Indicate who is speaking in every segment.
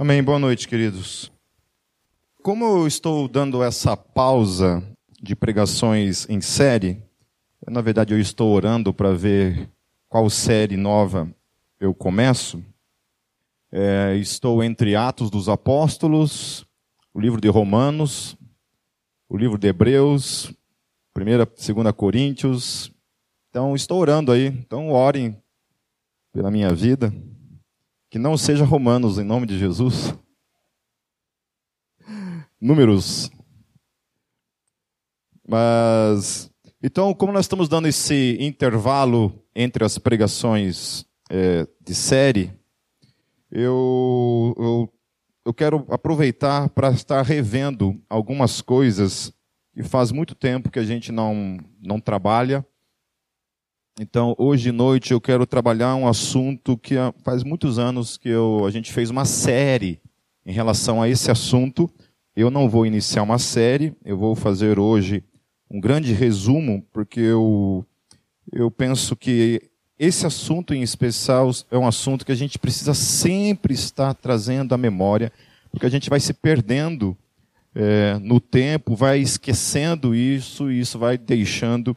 Speaker 1: Amém. Boa noite, queridos. Como eu estou dando essa pausa de pregações em série, na verdade eu estou orando para ver qual série nova eu começo. É, estou entre Atos dos Apóstolos, o livro de Romanos, o livro de Hebreus, 1 e 2 Coríntios. Então estou orando aí. Então orem pela minha vida. Que não seja Romanos, em nome de Jesus. Números. Mas, então, como nós estamos dando esse intervalo entre as pregações é, de série, eu, eu, eu quero aproveitar para estar revendo algumas coisas que faz muito tempo que a gente não, não trabalha então, hoje de noite eu quero trabalhar um assunto que faz muitos anos que eu, a gente fez uma série em relação a esse assunto. Eu não vou iniciar uma série, eu vou fazer hoje um grande resumo, porque eu, eu penso que esse assunto em especial é um assunto que a gente precisa sempre estar trazendo à memória, porque a gente vai se perdendo é, no tempo, vai esquecendo isso e isso vai deixando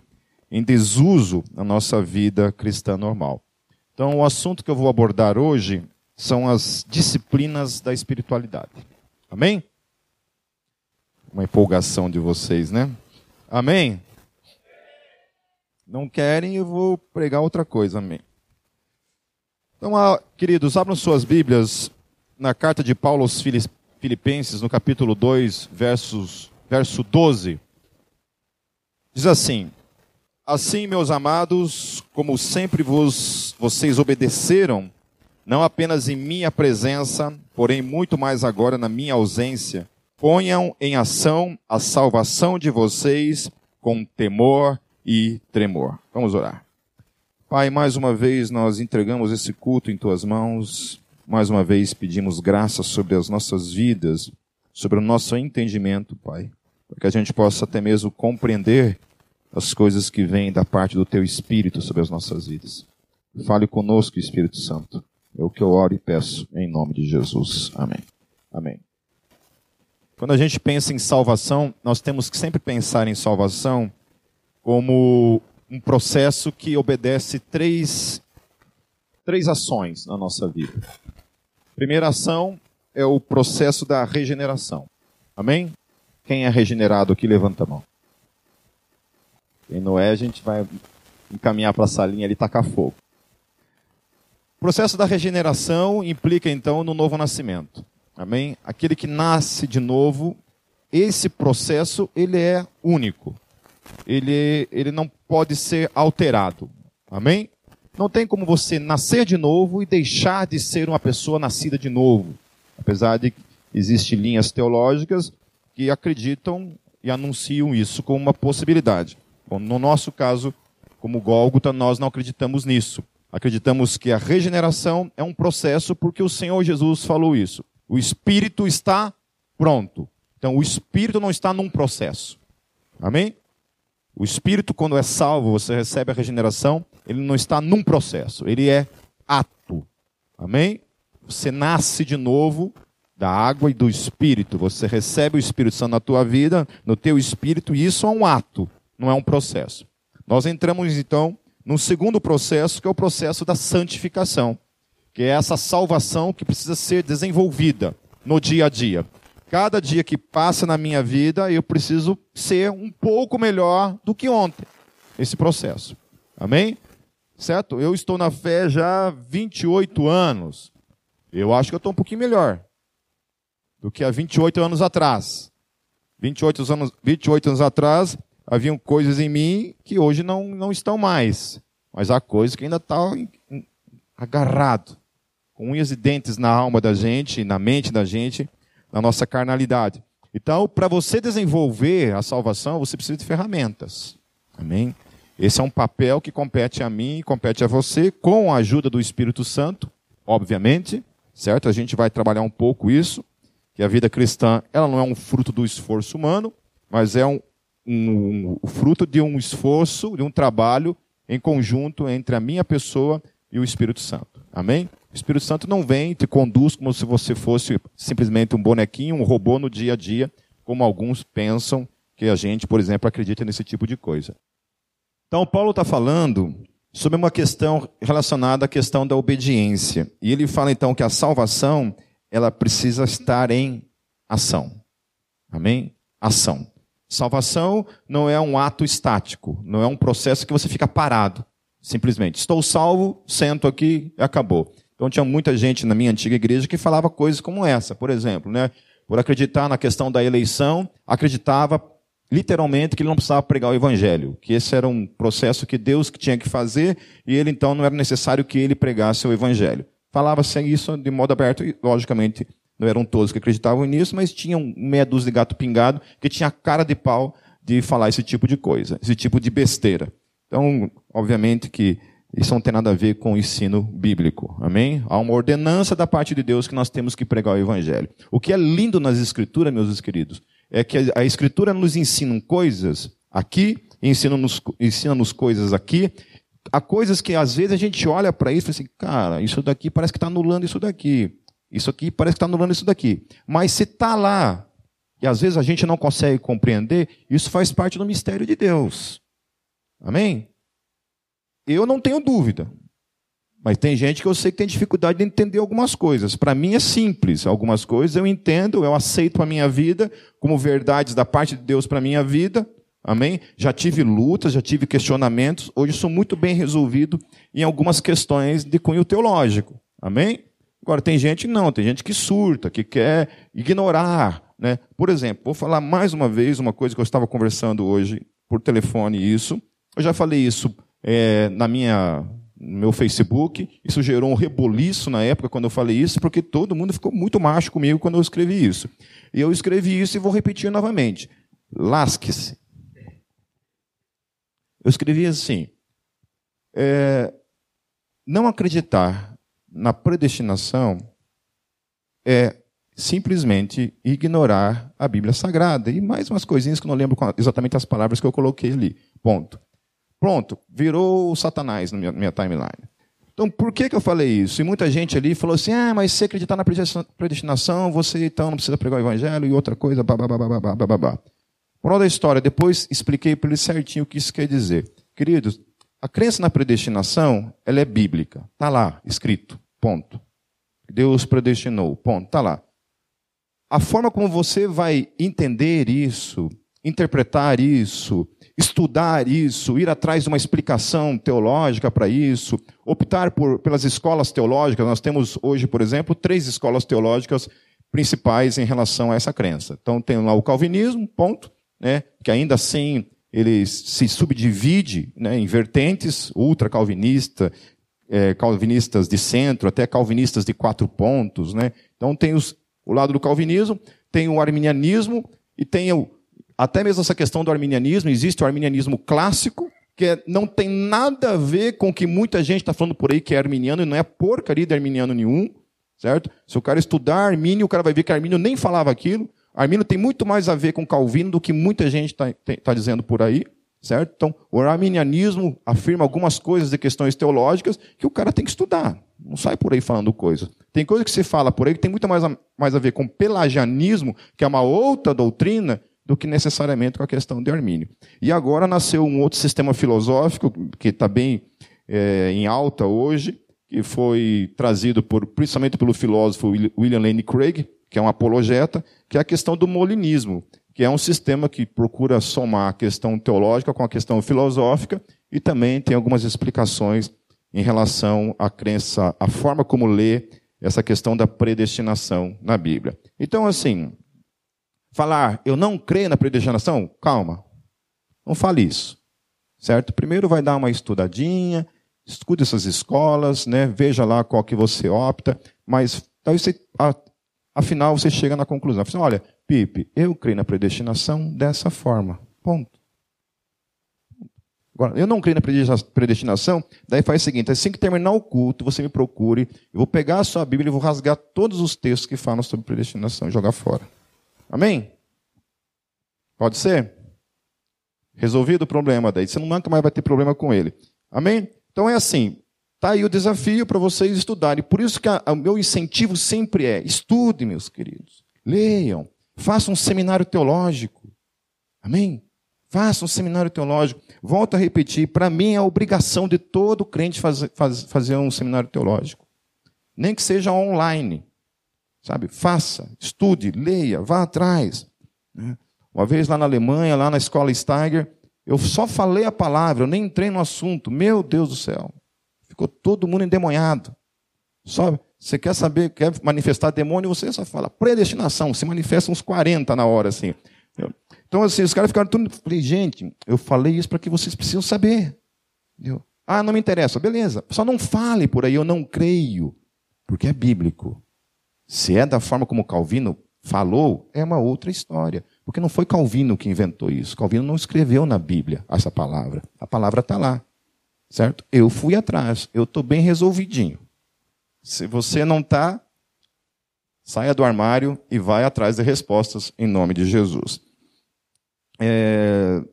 Speaker 1: em desuso na nossa vida cristã normal. Então, o assunto que eu vou abordar hoje são as disciplinas da espiritualidade. Amém? Uma empolgação de vocês, né? Amém? Não querem, eu vou pregar outra coisa. Amém. Então, ah, queridos, abram suas Bíblias na carta de Paulo aos Filipenses, no capítulo 2, versos, verso 12. Diz assim: Assim, meus amados, como sempre vos, vocês obedeceram, não apenas em minha presença, porém muito mais agora na minha ausência, ponham em ação a salvação de vocês com temor e tremor. Vamos orar. Pai, mais uma vez nós entregamos esse culto em tuas mãos. Mais uma vez pedimos graça sobre as nossas vidas, sobre o nosso entendimento, Pai, para que a gente possa até mesmo compreender as coisas que vêm da parte do Teu Espírito sobre as nossas vidas. Fale conosco, Espírito Santo. É o que eu oro e peço em nome de Jesus. Amém. Amém. Quando a gente pensa em salvação, nós temos que sempre pensar em salvação como um processo que obedece três, três ações na nossa vida. primeira ação é o processo da regeneração. Amém? Quem é regenerado aqui, levanta a mão. Em Noé a gente vai encaminhar para a salinha ali e tacar fogo. O processo da regeneração implica então no novo nascimento. Amém? Aquele que nasce de novo, esse processo ele é único. Ele, ele não pode ser alterado. Amém? Não tem como você nascer de novo e deixar de ser uma pessoa nascida de novo. Apesar de que existem linhas teológicas que acreditam e anunciam isso como uma possibilidade. No nosso caso, como Gólgota, nós não acreditamos nisso. Acreditamos que a regeneração é um processo porque o Senhor Jesus falou isso. O espírito está pronto. Então, o espírito não está num processo. Amém? O espírito, quando é salvo, você recebe a regeneração, ele não está num processo, ele é ato. Amém? Você nasce de novo da água e do espírito. Você recebe o Espírito Santo na tua vida, no teu espírito, e isso é um ato não é um processo. Nós entramos então no segundo processo, que é o processo da santificação, que é essa salvação que precisa ser desenvolvida no dia a dia. Cada dia que passa na minha vida, eu preciso ser um pouco melhor do que ontem. Esse processo. Amém? Certo? Eu estou na fé já há 28 anos. Eu acho que eu estou um pouquinho melhor do que há 28 anos atrás. 28 anos, 28 anos atrás, haviam coisas em mim que hoje não, não estão mais. Mas há coisas que ainda estão tá agarrado, com unhas e dentes na alma da gente, na mente da gente, na nossa carnalidade. Então, para você desenvolver a salvação, você precisa de ferramentas. Amém? Esse é um papel que compete a mim compete a você, com a ajuda do Espírito Santo, obviamente, certo? A gente vai trabalhar um pouco isso, que a vida cristã, ela não é um fruto do esforço humano, mas é um, um, um, fruto de um esforço, de um trabalho em conjunto entre a minha pessoa e o Espírito Santo. Amém? O Espírito Santo não vem e te conduz como se você fosse simplesmente um bonequinho, um robô no dia a dia, como alguns pensam que a gente, por exemplo, acredita nesse tipo de coisa. Então, Paulo está falando sobre uma questão relacionada à questão da obediência. E ele fala então que a salvação, ela precisa estar em ação. Amém? Ação. Salvação não é um ato estático, não é um processo que você fica parado. Simplesmente, estou salvo, sento aqui e acabou. Então tinha muita gente na minha antiga igreja que falava coisas como essa, por exemplo, né? Por acreditar na questão da eleição, acreditava literalmente que ele não precisava pregar o evangelho, que esse era um processo que Deus que tinha que fazer e ele então não era necessário que ele pregasse o evangelho. Falava-se isso de modo aberto e logicamente não eram todos que acreditavam nisso, mas tinham meia dúzia de gato pingado que tinha cara de pau de falar esse tipo de coisa, esse tipo de besteira. Então, obviamente que isso não tem nada a ver com o ensino bíblico. Amém? Há uma ordenança da parte de Deus que nós temos que pregar o evangelho. O que é lindo nas escrituras, meus queridos, é que a escritura nos ensina coisas aqui, ensina-nos ensina -nos coisas aqui, há coisas que às vezes a gente olha para isso e fala assim, cara, isso daqui parece que está anulando isso daqui. Isso aqui parece que está anulando isso daqui. Mas se está lá, e às vezes a gente não consegue compreender, isso faz parte do mistério de Deus. Amém? Eu não tenho dúvida. Mas tem gente que eu sei que tem dificuldade de entender algumas coisas. Para mim é simples. Algumas coisas eu entendo, eu aceito para a minha vida como verdades da parte de Deus para a minha vida. Amém? Já tive lutas, já tive questionamentos. Hoje sou muito bem resolvido em algumas questões de cunho teológico. Amém? Agora tem gente não, tem gente que surta, que quer ignorar. Né? Por exemplo, vou falar mais uma vez uma coisa que eu estava conversando hoje por telefone, isso. Eu já falei isso é, na minha, no meu Facebook. Isso gerou um reboliço na época quando eu falei isso, porque todo mundo ficou muito macho comigo quando eu escrevi isso. E eu escrevi isso e vou repetir novamente. Lasque-se. Eu escrevi assim: é, não acreditar na predestinação é simplesmente ignorar a Bíblia Sagrada. E mais umas coisinhas que eu não lembro exatamente as palavras que eu coloquei ali. Ponto. Pronto, virou Satanás na minha, minha timeline. Então, por que, que eu falei isso? E muita gente ali falou assim: ah, mas se acreditar na predestinação, você então não precisa pregar o evangelho e outra coisa, babá. Moral da história, depois expliquei para ele certinho o que isso quer dizer. Queridos, a crença na predestinação, ela é bíblica. Está lá, escrito. Ponto. Deus predestinou. Ponto. Está lá. A forma como você vai entender isso, interpretar isso, estudar isso, ir atrás de uma explicação teológica para isso, optar por, pelas escolas teológicas. Nós temos hoje, por exemplo, três escolas teológicas principais em relação a essa crença. Então tem lá o calvinismo, ponto, né, que ainda assim ele se subdivide né, em vertentes, ultra-calvinista, é, calvinistas de centro, até calvinistas de quatro pontos. Né? Então tem os, o lado do calvinismo, tem o arminianismo e tem o, até mesmo essa questão do arminianismo, existe o arminianismo clássico, que é, não tem nada a ver com o que muita gente está falando por aí que é arminiano, e não é porcaria de arminiano nenhum, certo? Se o cara estudar Armínio, o cara vai ver que Armínio nem falava aquilo. Armínio tem muito mais a ver com Calvino do que muita gente está tá dizendo por aí, certo? Então, o arminianismo afirma algumas coisas de questões teológicas que o cara tem que estudar. Não sai por aí falando coisas. Tem coisa que se fala por aí que tem muito mais a, mais a ver com pelagianismo, que é uma outra doutrina, do que necessariamente com a questão de Armínio. E agora nasceu um outro sistema filosófico que está bem é, em alta hoje, que foi trazido por, principalmente pelo filósofo William Lane Craig, que é um apologeta, que é a questão do molinismo, que é um sistema que procura somar a questão teológica com a questão filosófica e também tem algumas explicações em relação à crença, à forma como lê essa questão da predestinação na Bíblia. Então, assim, falar, eu não creio na predestinação, calma. Não fale isso. Certo? Primeiro vai dar uma estudadinha, estude essas escolas, né? veja lá qual que você opta, mas você, afinal você chega na conclusão. Você, olha, Pipe, eu creio na predestinação dessa forma. Ponto. Agora, eu não creio na predestinação, daí faz o seguinte: assim que terminar o culto, você me procure, eu vou pegar a sua Bíblia e vou rasgar todos os textos que falam sobre predestinação e jogar fora. Amém? Pode ser? Resolvido o problema daí. Você nunca mais vai ter problema com ele. Amém? Então é assim. Está aí o desafio para vocês estudarem. Por isso que o meu incentivo sempre é: estude, meus queridos. Leiam. Façam um seminário teológico. Amém? Faça um seminário teológico. Volto a repetir: para mim é a obrigação de todo crente fazer, fazer um seminário teológico. Nem que seja online. Sabe? Faça, estude, leia, vá atrás. Né? Uma vez lá na Alemanha, lá na escola Steiger, eu só falei a palavra, eu nem entrei no assunto. Meu Deus do céu. Ficou todo mundo endemoniado. Só, você quer saber, quer manifestar demônio, você só fala predestinação. Se manifesta uns 40 na hora, assim. Então, assim, os caras ficaram tudo. Falei, gente, eu falei isso para que vocês precisam saber. Entendeu? Ah, não me interessa. Beleza. Só não fale por aí, eu não creio. Porque é bíblico. Se é da forma como Calvino falou, é uma outra história. Porque não foi Calvino que inventou isso. Calvino não escreveu na Bíblia essa palavra. A palavra está lá. Certo? Eu fui atrás, eu estou bem resolvidinho. Se você não está, saia do armário e vai atrás de respostas em nome de Jesus. É...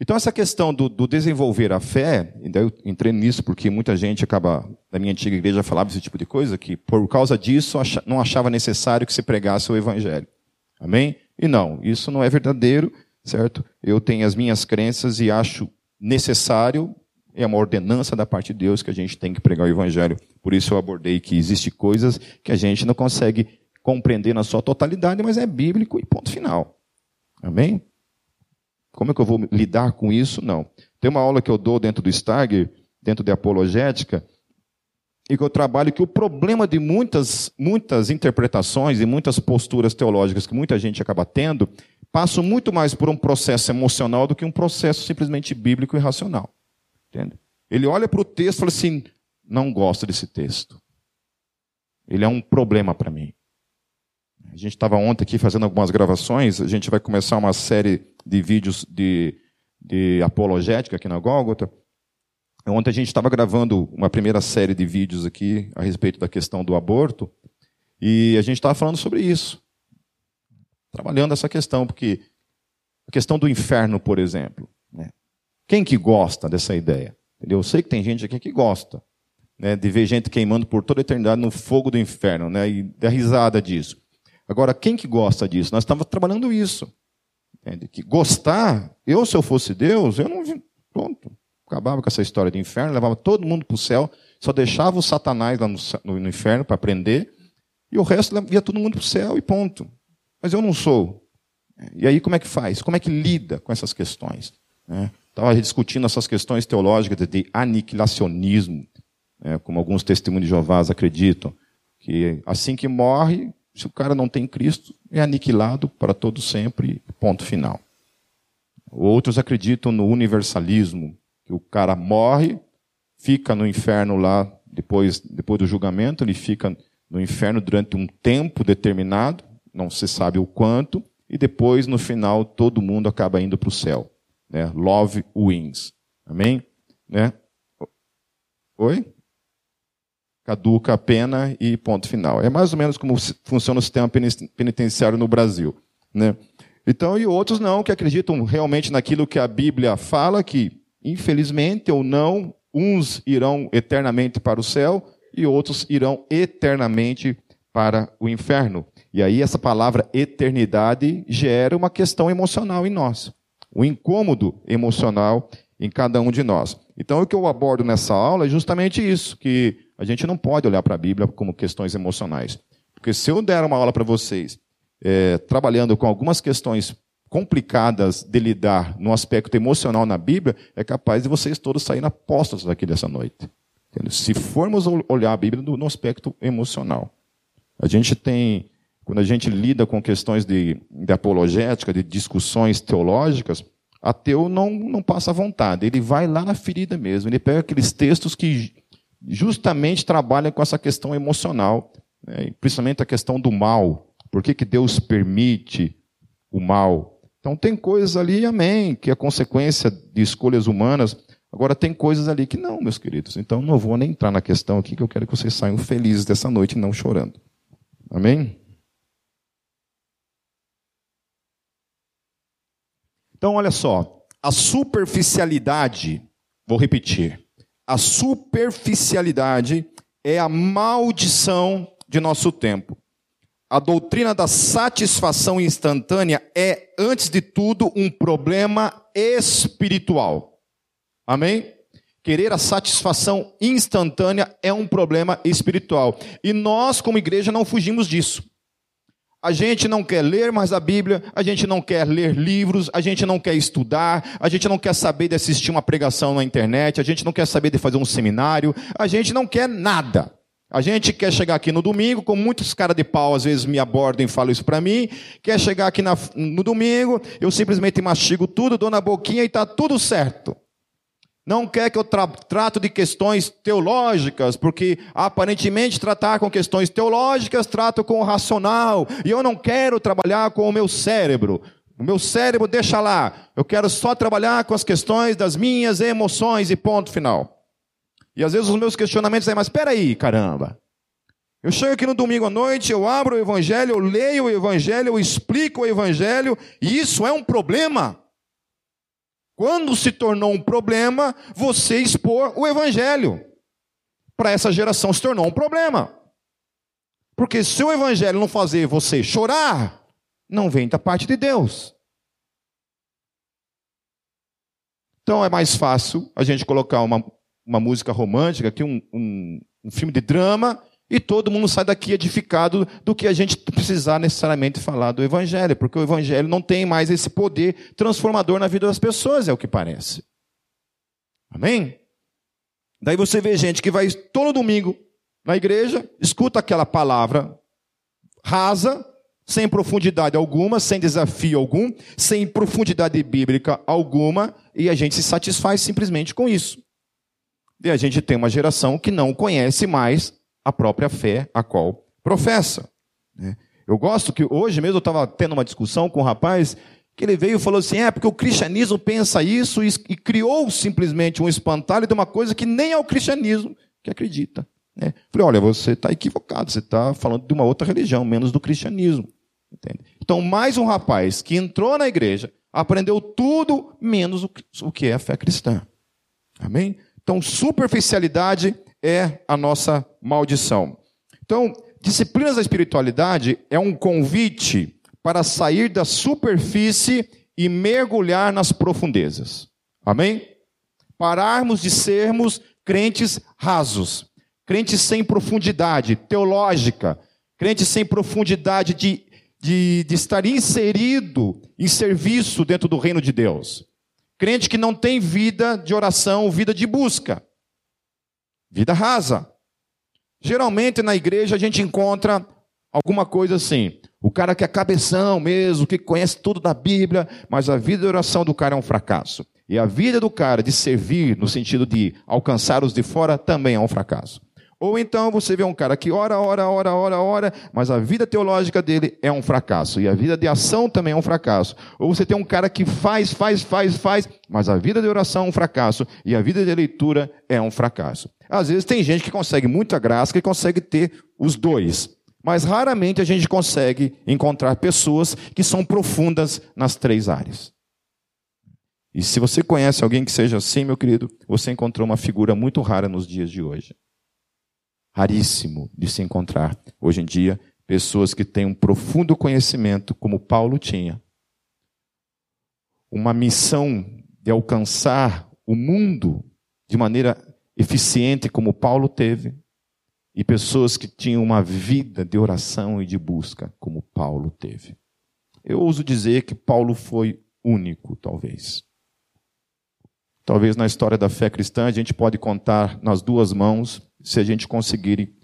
Speaker 1: Então, essa questão do, do, desenvolver a fé, e eu entrei nisso porque muita gente acaba, na minha antiga igreja, falava esse tipo de coisa, que por causa disso não achava necessário que se pregasse o evangelho. Amém? E não, isso não é verdadeiro, certo? Eu tenho as minhas crenças e acho necessário é uma ordenança da parte de Deus que a gente tem que pregar o evangelho. Por isso eu abordei que existe coisas que a gente não consegue compreender na sua totalidade, mas é bíblico e ponto final. Amém? Como é que eu vou lidar com isso? Não. Tem uma aula que eu dou dentro do Stagger, dentro de apologética, e que eu trabalho que o problema de muitas, muitas interpretações e muitas posturas teológicas que muita gente acaba tendo, passam muito mais por um processo emocional do que um processo simplesmente bíblico e racional. Entende? Ele olha para o texto e fala assim: não gosto desse texto. Ele é um problema para mim. A gente estava ontem aqui fazendo algumas gravações, a gente vai começar uma série de vídeos de, de apologética aqui na Gólgota. Ontem a gente estava gravando uma primeira série de vídeos aqui a respeito da questão do aborto, e a gente estava falando sobre isso. Trabalhando essa questão, porque a questão do inferno, por exemplo. Né? Quem que gosta dessa ideia? Eu sei que tem gente aqui que gosta né, de ver gente queimando por toda a eternidade no fogo do inferno, né, e dar risada disso. Agora, quem que gosta disso? Nós estamos trabalhando isso. Entende? Que gostar, eu se eu fosse Deus, eu não. Pronto. Acabava com essa história de inferno, levava todo mundo para o céu, só deixava o Satanás lá no, no inferno para aprender, e o resto ia todo mundo para o céu e ponto. Mas eu não sou. E aí como é que faz? Como é que lida com essas questões? Né? Estava discutindo essas questões teológicas de aniquilacionismo, né, como alguns testemunhos de Jeová acreditam, que assim que morre, se o cara não tem Cristo, é aniquilado para todo sempre, ponto final. Outros acreditam no universalismo, que o cara morre, fica no inferno lá depois, depois do julgamento, ele fica no inferno durante um tempo determinado, não se sabe o quanto, e depois, no final, todo mundo acaba indo para o céu. Né? Love wins. Amém? Né? Oi? Caduca a pena e ponto final. É mais ou menos como funciona o sistema penitenciário no Brasil. Né? Então, e outros não, que acreditam realmente naquilo que a Bíblia fala, que, infelizmente ou não, uns irão eternamente para o céu e outros irão eternamente para o inferno. E aí essa palavra eternidade gera uma questão emocional em nós o incômodo emocional em cada um de nós. Então, o que eu abordo nessa aula é justamente isso, que a gente não pode olhar para a Bíblia como questões emocionais. Porque se eu der uma aula para vocês, é, trabalhando com algumas questões complicadas de lidar no aspecto emocional na Bíblia, é capaz de vocês todos saírem apóstolos daqui dessa noite. Entendeu? Se formos olhar a Bíblia no aspecto emocional. A gente tem quando a gente lida com questões de, de apologética, de discussões teológicas, ateu não, não passa vontade. Ele vai lá na ferida mesmo. Ele pega aqueles textos que justamente trabalham com essa questão emocional, né? principalmente a questão do mal. Por que, que Deus permite o mal? Então tem coisas ali, amém, que é consequência de escolhas humanas. Agora tem coisas ali que não, meus queridos. Então não vou nem entrar na questão aqui, que eu quero que vocês saiam felizes dessa noite e não chorando. Amém? Então, olha só, a superficialidade, vou repetir, a superficialidade é a maldição de nosso tempo. A doutrina da satisfação instantânea é, antes de tudo, um problema espiritual. Amém? Querer a satisfação instantânea é um problema espiritual. E nós, como igreja, não fugimos disso. A gente não quer ler mais a Bíblia, a gente não quer ler livros, a gente não quer estudar, a gente não quer saber de assistir uma pregação na internet, a gente não quer saber de fazer um seminário, a gente não quer nada. A gente quer chegar aqui no domingo, como muitos caras de pau às vezes me abordam e falam isso para mim, quer chegar aqui na, no domingo, eu simplesmente mastigo tudo, dou na boquinha e está tudo certo. Não quer que eu tra trato de questões teológicas, porque aparentemente tratar com questões teológicas trato com o racional, e eu não quero trabalhar com o meu cérebro. O meu cérebro deixa lá. Eu quero só trabalhar com as questões das minhas emoções e ponto final. E às vezes os meus questionamentos é, mas espera aí, caramba. Eu chego aqui no domingo à noite, eu abro o evangelho, eu leio o evangelho, eu explico o evangelho, e isso é um problema. Quando se tornou um problema, você expor o evangelho. Para essa geração se tornou um problema. Porque se o evangelho não fazer você chorar, não vem da parte de Deus. Então é mais fácil a gente colocar uma, uma música romântica, aqui um, um, um filme de drama, e todo mundo sai daqui edificado do que a gente precisar necessariamente falar do Evangelho, porque o Evangelho não tem mais esse poder transformador na vida das pessoas, é o que parece. Amém? Daí você vê gente que vai todo domingo na igreja, escuta aquela palavra rasa, sem profundidade alguma, sem desafio algum, sem profundidade bíblica alguma, e a gente se satisfaz simplesmente com isso. E a gente tem uma geração que não conhece mais a própria fé a qual professa. Né? Eu gosto que hoje mesmo eu estava tendo uma discussão com um rapaz que ele veio e falou assim: é porque o cristianismo pensa isso e, e criou simplesmente um espantalho de uma coisa que nem é o cristianismo que acredita. Né? Falei: olha, você está equivocado, você está falando de uma outra religião, menos do cristianismo. Entende? Então, mais um rapaz que entrou na igreja, aprendeu tudo menos o que é a fé cristã. Amém? Então, superficialidade é a nossa maldição. Então, disciplinas da espiritualidade é um convite para sair da superfície e mergulhar nas profundezas. Amém? Pararmos de sermos crentes rasos, crentes sem profundidade teológica, crentes sem profundidade de, de, de estar inserido em serviço dentro do reino de Deus. Crente que não tem vida de oração, vida de busca. Vida rasa. Geralmente na igreja a gente encontra alguma coisa assim. O cara que é cabeção mesmo, que conhece tudo da Bíblia, mas a vida de oração do cara é um fracasso. E a vida do cara de servir, no sentido de alcançar os de fora, também é um fracasso. Ou então você vê um cara que ora, ora, ora, ora, ora, mas a vida teológica dele é um fracasso. E a vida de ação também é um fracasso. Ou você tem um cara que faz, faz, faz, faz, mas a vida de oração é um fracasso. E a vida de leitura é um fracasso. Às vezes tem gente que consegue muita graça, que consegue ter os dois. Mas raramente a gente consegue encontrar pessoas que são profundas nas três áreas. E se você conhece alguém que seja assim, meu querido, você encontrou uma figura muito rara nos dias de hoje raríssimo de se encontrar hoje em dia pessoas que têm um profundo conhecimento, como Paulo tinha, uma missão de alcançar o mundo de maneira eficiente, como Paulo teve, e pessoas que tinham uma vida de oração e de busca, como Paulo teve. Eu ouso dizer que Paulo foi único, talvez. Talvez na história da fé cristã a gente pode contar nas duas mãos se a gente conseguir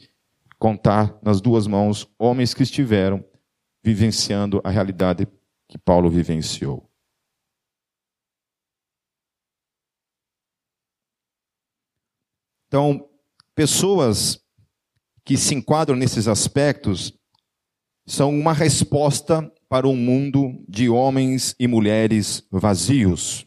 Speaker 1: contar nas duas mãos homens que estiveram vivenciando a realidade que Paulo vivenciou. Então, pessoas que se enquadram nesses aspectos são uma resposta para um mundo de homens e mulheres vazios.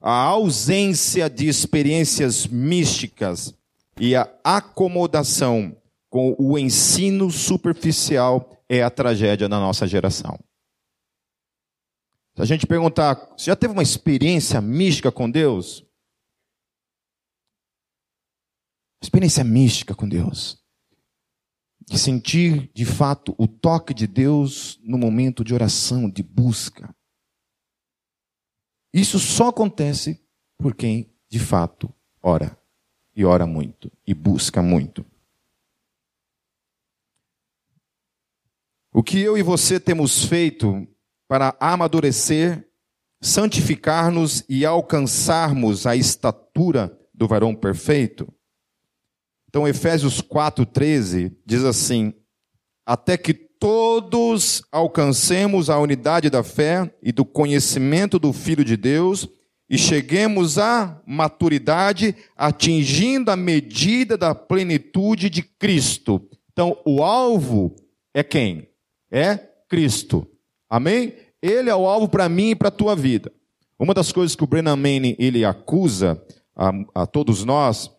Speaker 1: A ausência de experiências místicas e a acomodação com o ensino superficial é a tragédia da nossa geração. Se a gente perguntar, você já teve uma experiência mística com Deus? Experiência mística com Deus. De sentir, de fato, o toque de Deus no momento de oração, de busca. Isso só acontece por quem, de fato, ora. E ora muito. E busca muito. O que eu e você temos feito para amadurecer, santificar-nos e alcançarmos a estatura do varão perfeito? Então, Efésios 4,13 diz assim: Até que todos alcancemos a unidade da fé e do conhecimento do Filho de Deus e cheguemos à maturidade, atingindo a medida da plenitude de Cristo. Então, o alvo é quem? É Cristo. Amém? Ele é o alvo para mim e para a tua vida. Uma das coisas que o Brennan Manning ele acusa a, a todos nós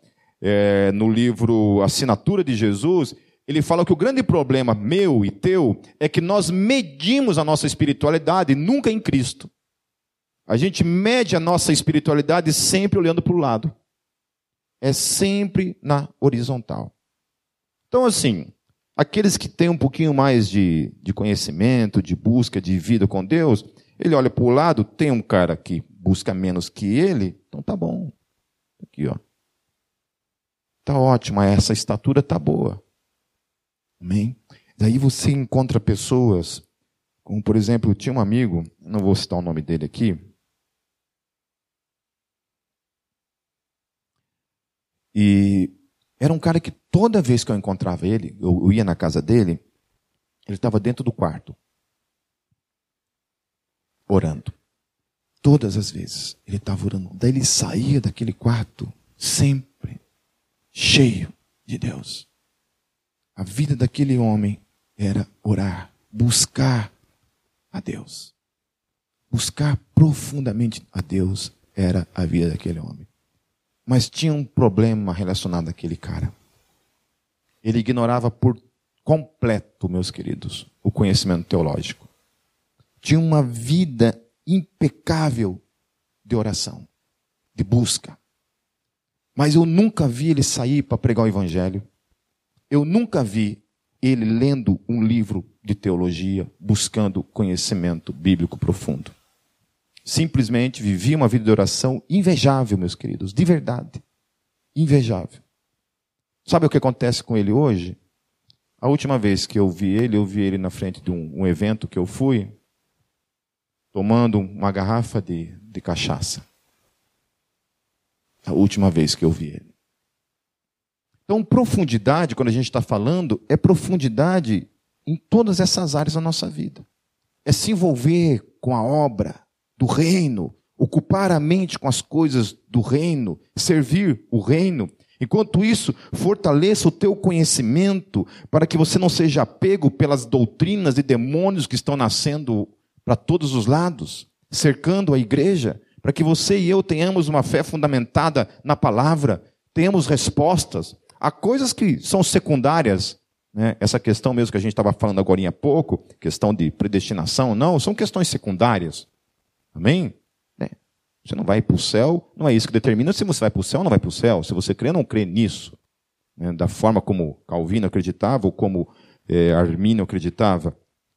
Speaker 1: é, no livro Assinatura de Jesus, ele fala que o grande problema meu e teu é que nós medimos a nossa espiritualidade nunca em Cristo. A gente mede a nossa espiritualidade sempre olhando para o lado. É sempre na horizontal. Então, assim, aqueles que têm um pouquinho mais de, de conhecimento, de busca, de vida com Deus, ele olha para o lado, tem um cara que busca menos que ele, então tá bom. Aqui, ó. Tá ótimo, essa estatura tá boa. Amém? Daí você encontra pessoas, como por exemplo, tinha um amigo, não vou citar o nome dele aqui, e era um cara que toda vez que eu encontrava ele, eu ia na casa dele, ele estava dentro do quarto, orando. Todas as vezes ele estava orando. Daí ele saía daquele quarto sempre cheio de Deus. A vida daquele homem era orar, buscar a Deus. Buscar profundamente a Deus era a vida daquele homem. Mas tinha um problema relacionado àquele cara. Ele ignorava por completo, meus queridos, o conhecimento teológico. Tinha uma vida impecável de oração, de busca. Mas eu nunca vi ele sair para pregar o evangelho. Eu nunca vi ele lendo um livro de teologia, buscando conhecimento bíblico profundo. Simplesmente vivia uma vida de oração invejável, meus queridos, de verdade. Invejável. Sabe o que acontece com ele hoje? A última vez que eu vi ele, eu vi ele na frente de um, um evento que eu fui, tomando uma garrafa de, de cachaça. A última vez que eu vi ele. Então, profundidade, quando a gente está falando, é profundidade em todas essas áreas da nossa vida. É se envolver com a obra do reino, ocupar a mente com as coisas do reino, servir o reino. Enquanto isso, fortaleça o teu conhecimento para que você não seja pego pelas doutrinas e demônios que estão nascendo para todos os lados, cercando a igreja, para que você e eu tenhamos uma fé fundamentada na palavra, tenhamos respostas, Há coisas que são secundárias, né? essa questão mesmo que a gente estava falando agora há pouco, questão de predestinação, não, são questões secundárias. Amém? Né? Você não vai para o céu, não é isso que determina se você vai para o céu ou não vai para o céu. Se você crê ou não crê nisso, né? da forma como Calvino acreditava ou como é, Arminio acreditava.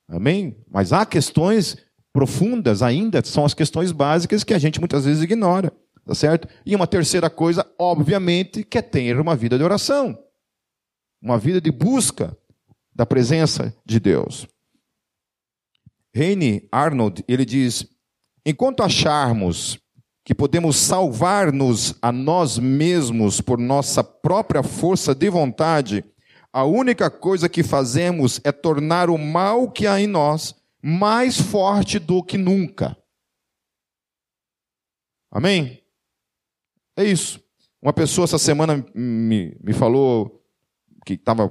Speaker 1: Amém? Mas há questões profundas ainda, são as questões básicas que a gente muitas vezes ignora. Tá certo? E uma terceira coisa, obviamente, que é ter uma vida de oração. Uma vida de busca da presença de Deus. Heine Arnold, ele diz: enquanto acharmos que podemos salvar-nos a nós mesmos por nossa própria força de vontade, a única coisa que fazemos é tornar o mal que há em nós mais forte do que nunca. Amém? É isso. Uma pessoa essa semana me, me falou que estava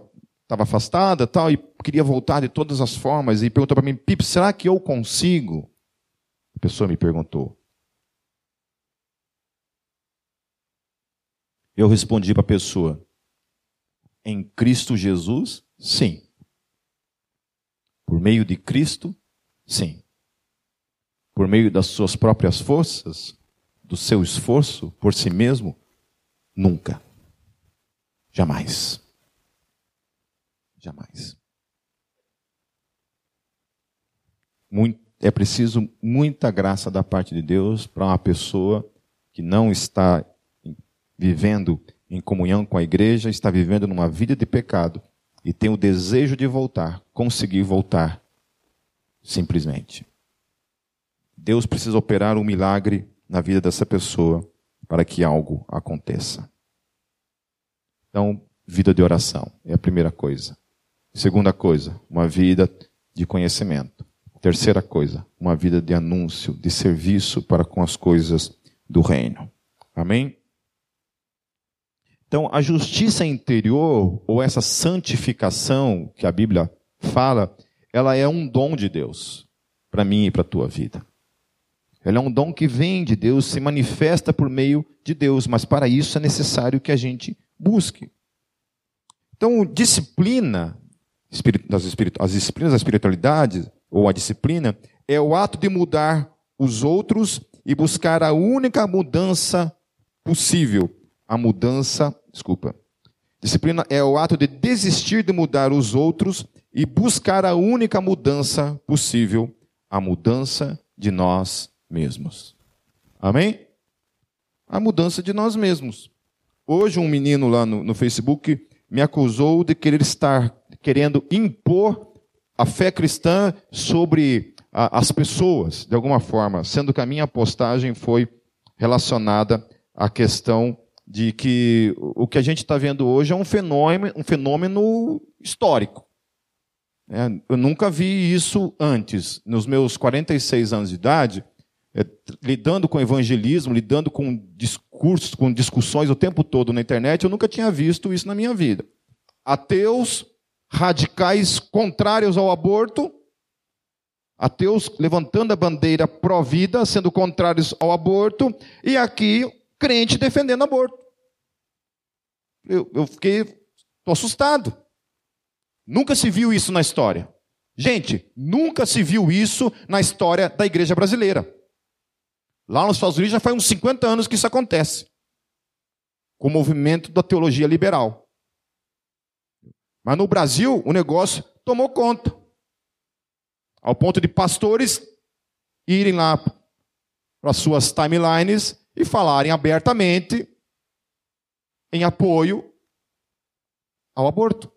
Speaker 1: estava afastada tal, e queria voltar de todas as formas, e perguntou para mim, Pip, será que eu consigo? A pessoa me perguntou. Eu respondi para a pessoa, em Cristo Jesus, sim. Por meio de Cristo, sim. Por meio das suas próprias forças, do seu esforço por si mesmo? Nunca. Jamais. Jamais. Muito, é preciso muita graça da parte de Deus para uma pessoa que não está vivendo em comunhão com a igreja, está vivendo numa vida de pecado e tem o desejo de voltar, conseguir voltar simplesmente. Deus precisa operar um milagre na vida dessa pessoa para que algo aconteça. Então, vida de oração é a primeira coisa. Segunda coisa, uma vida de conhecimento. Terceira coisa, uma vida de anúncio, de serviço para com as coisas do reino. Amém? Então, a justiça interior, ou essa santificação que a Bíblia fala, ela é um dom de Deus para mim e para a tua vida. Ela é um dom que vem de Deus, se manifesta por meio de Deus, mas para isso é necessário que a gente busque. Então, disciplina, as disciplinas da espiritualidade, ou a disciplina, é o ato de mudar os outros e buscar a única mudança possível, a mudança, desculpa. Disciplina é o ato de desistir de mudar os outros e buscar a única mudança possível, a mudança de nós mesmos. Amém? A mudança de nós mesmos. Hoje um menino lá no, no Facebook me acusou de querer estar querendo impor a fé cristã sobre a, as pessoas, de alguma forma, sendo que a minha postagem foi relacionada à questão de que o que a gente está vendo hoje é um fenômeno, um fenômeno histórico. É, eu nunca vi isso antes. Nos meus 46 anos de idade, é, lidando com evangelismo, lidando com discursos, com discussões o tempo todo na internet, eu nunca tinha visto isso na minha vida. Ateus radicais contrários ao aborto, ateus levantando a bandeira pró-vida, sendo contrários ao aborto, e aqui crente defendendo aborto. Eu, eu fiquei tô assustado. Nunca se viu isso na história. Gente, nunca se viu isso na história da igreja brasileira. Lá nos Estados Unidos já faz uns 50 anos que isso acontece. Com o movimento da teologia liberal. Mas no Brasil, o negócio tomou conta. Ao ponto de pastores irem lá para suas timelines e falarem abertamente em apoio ao aborto.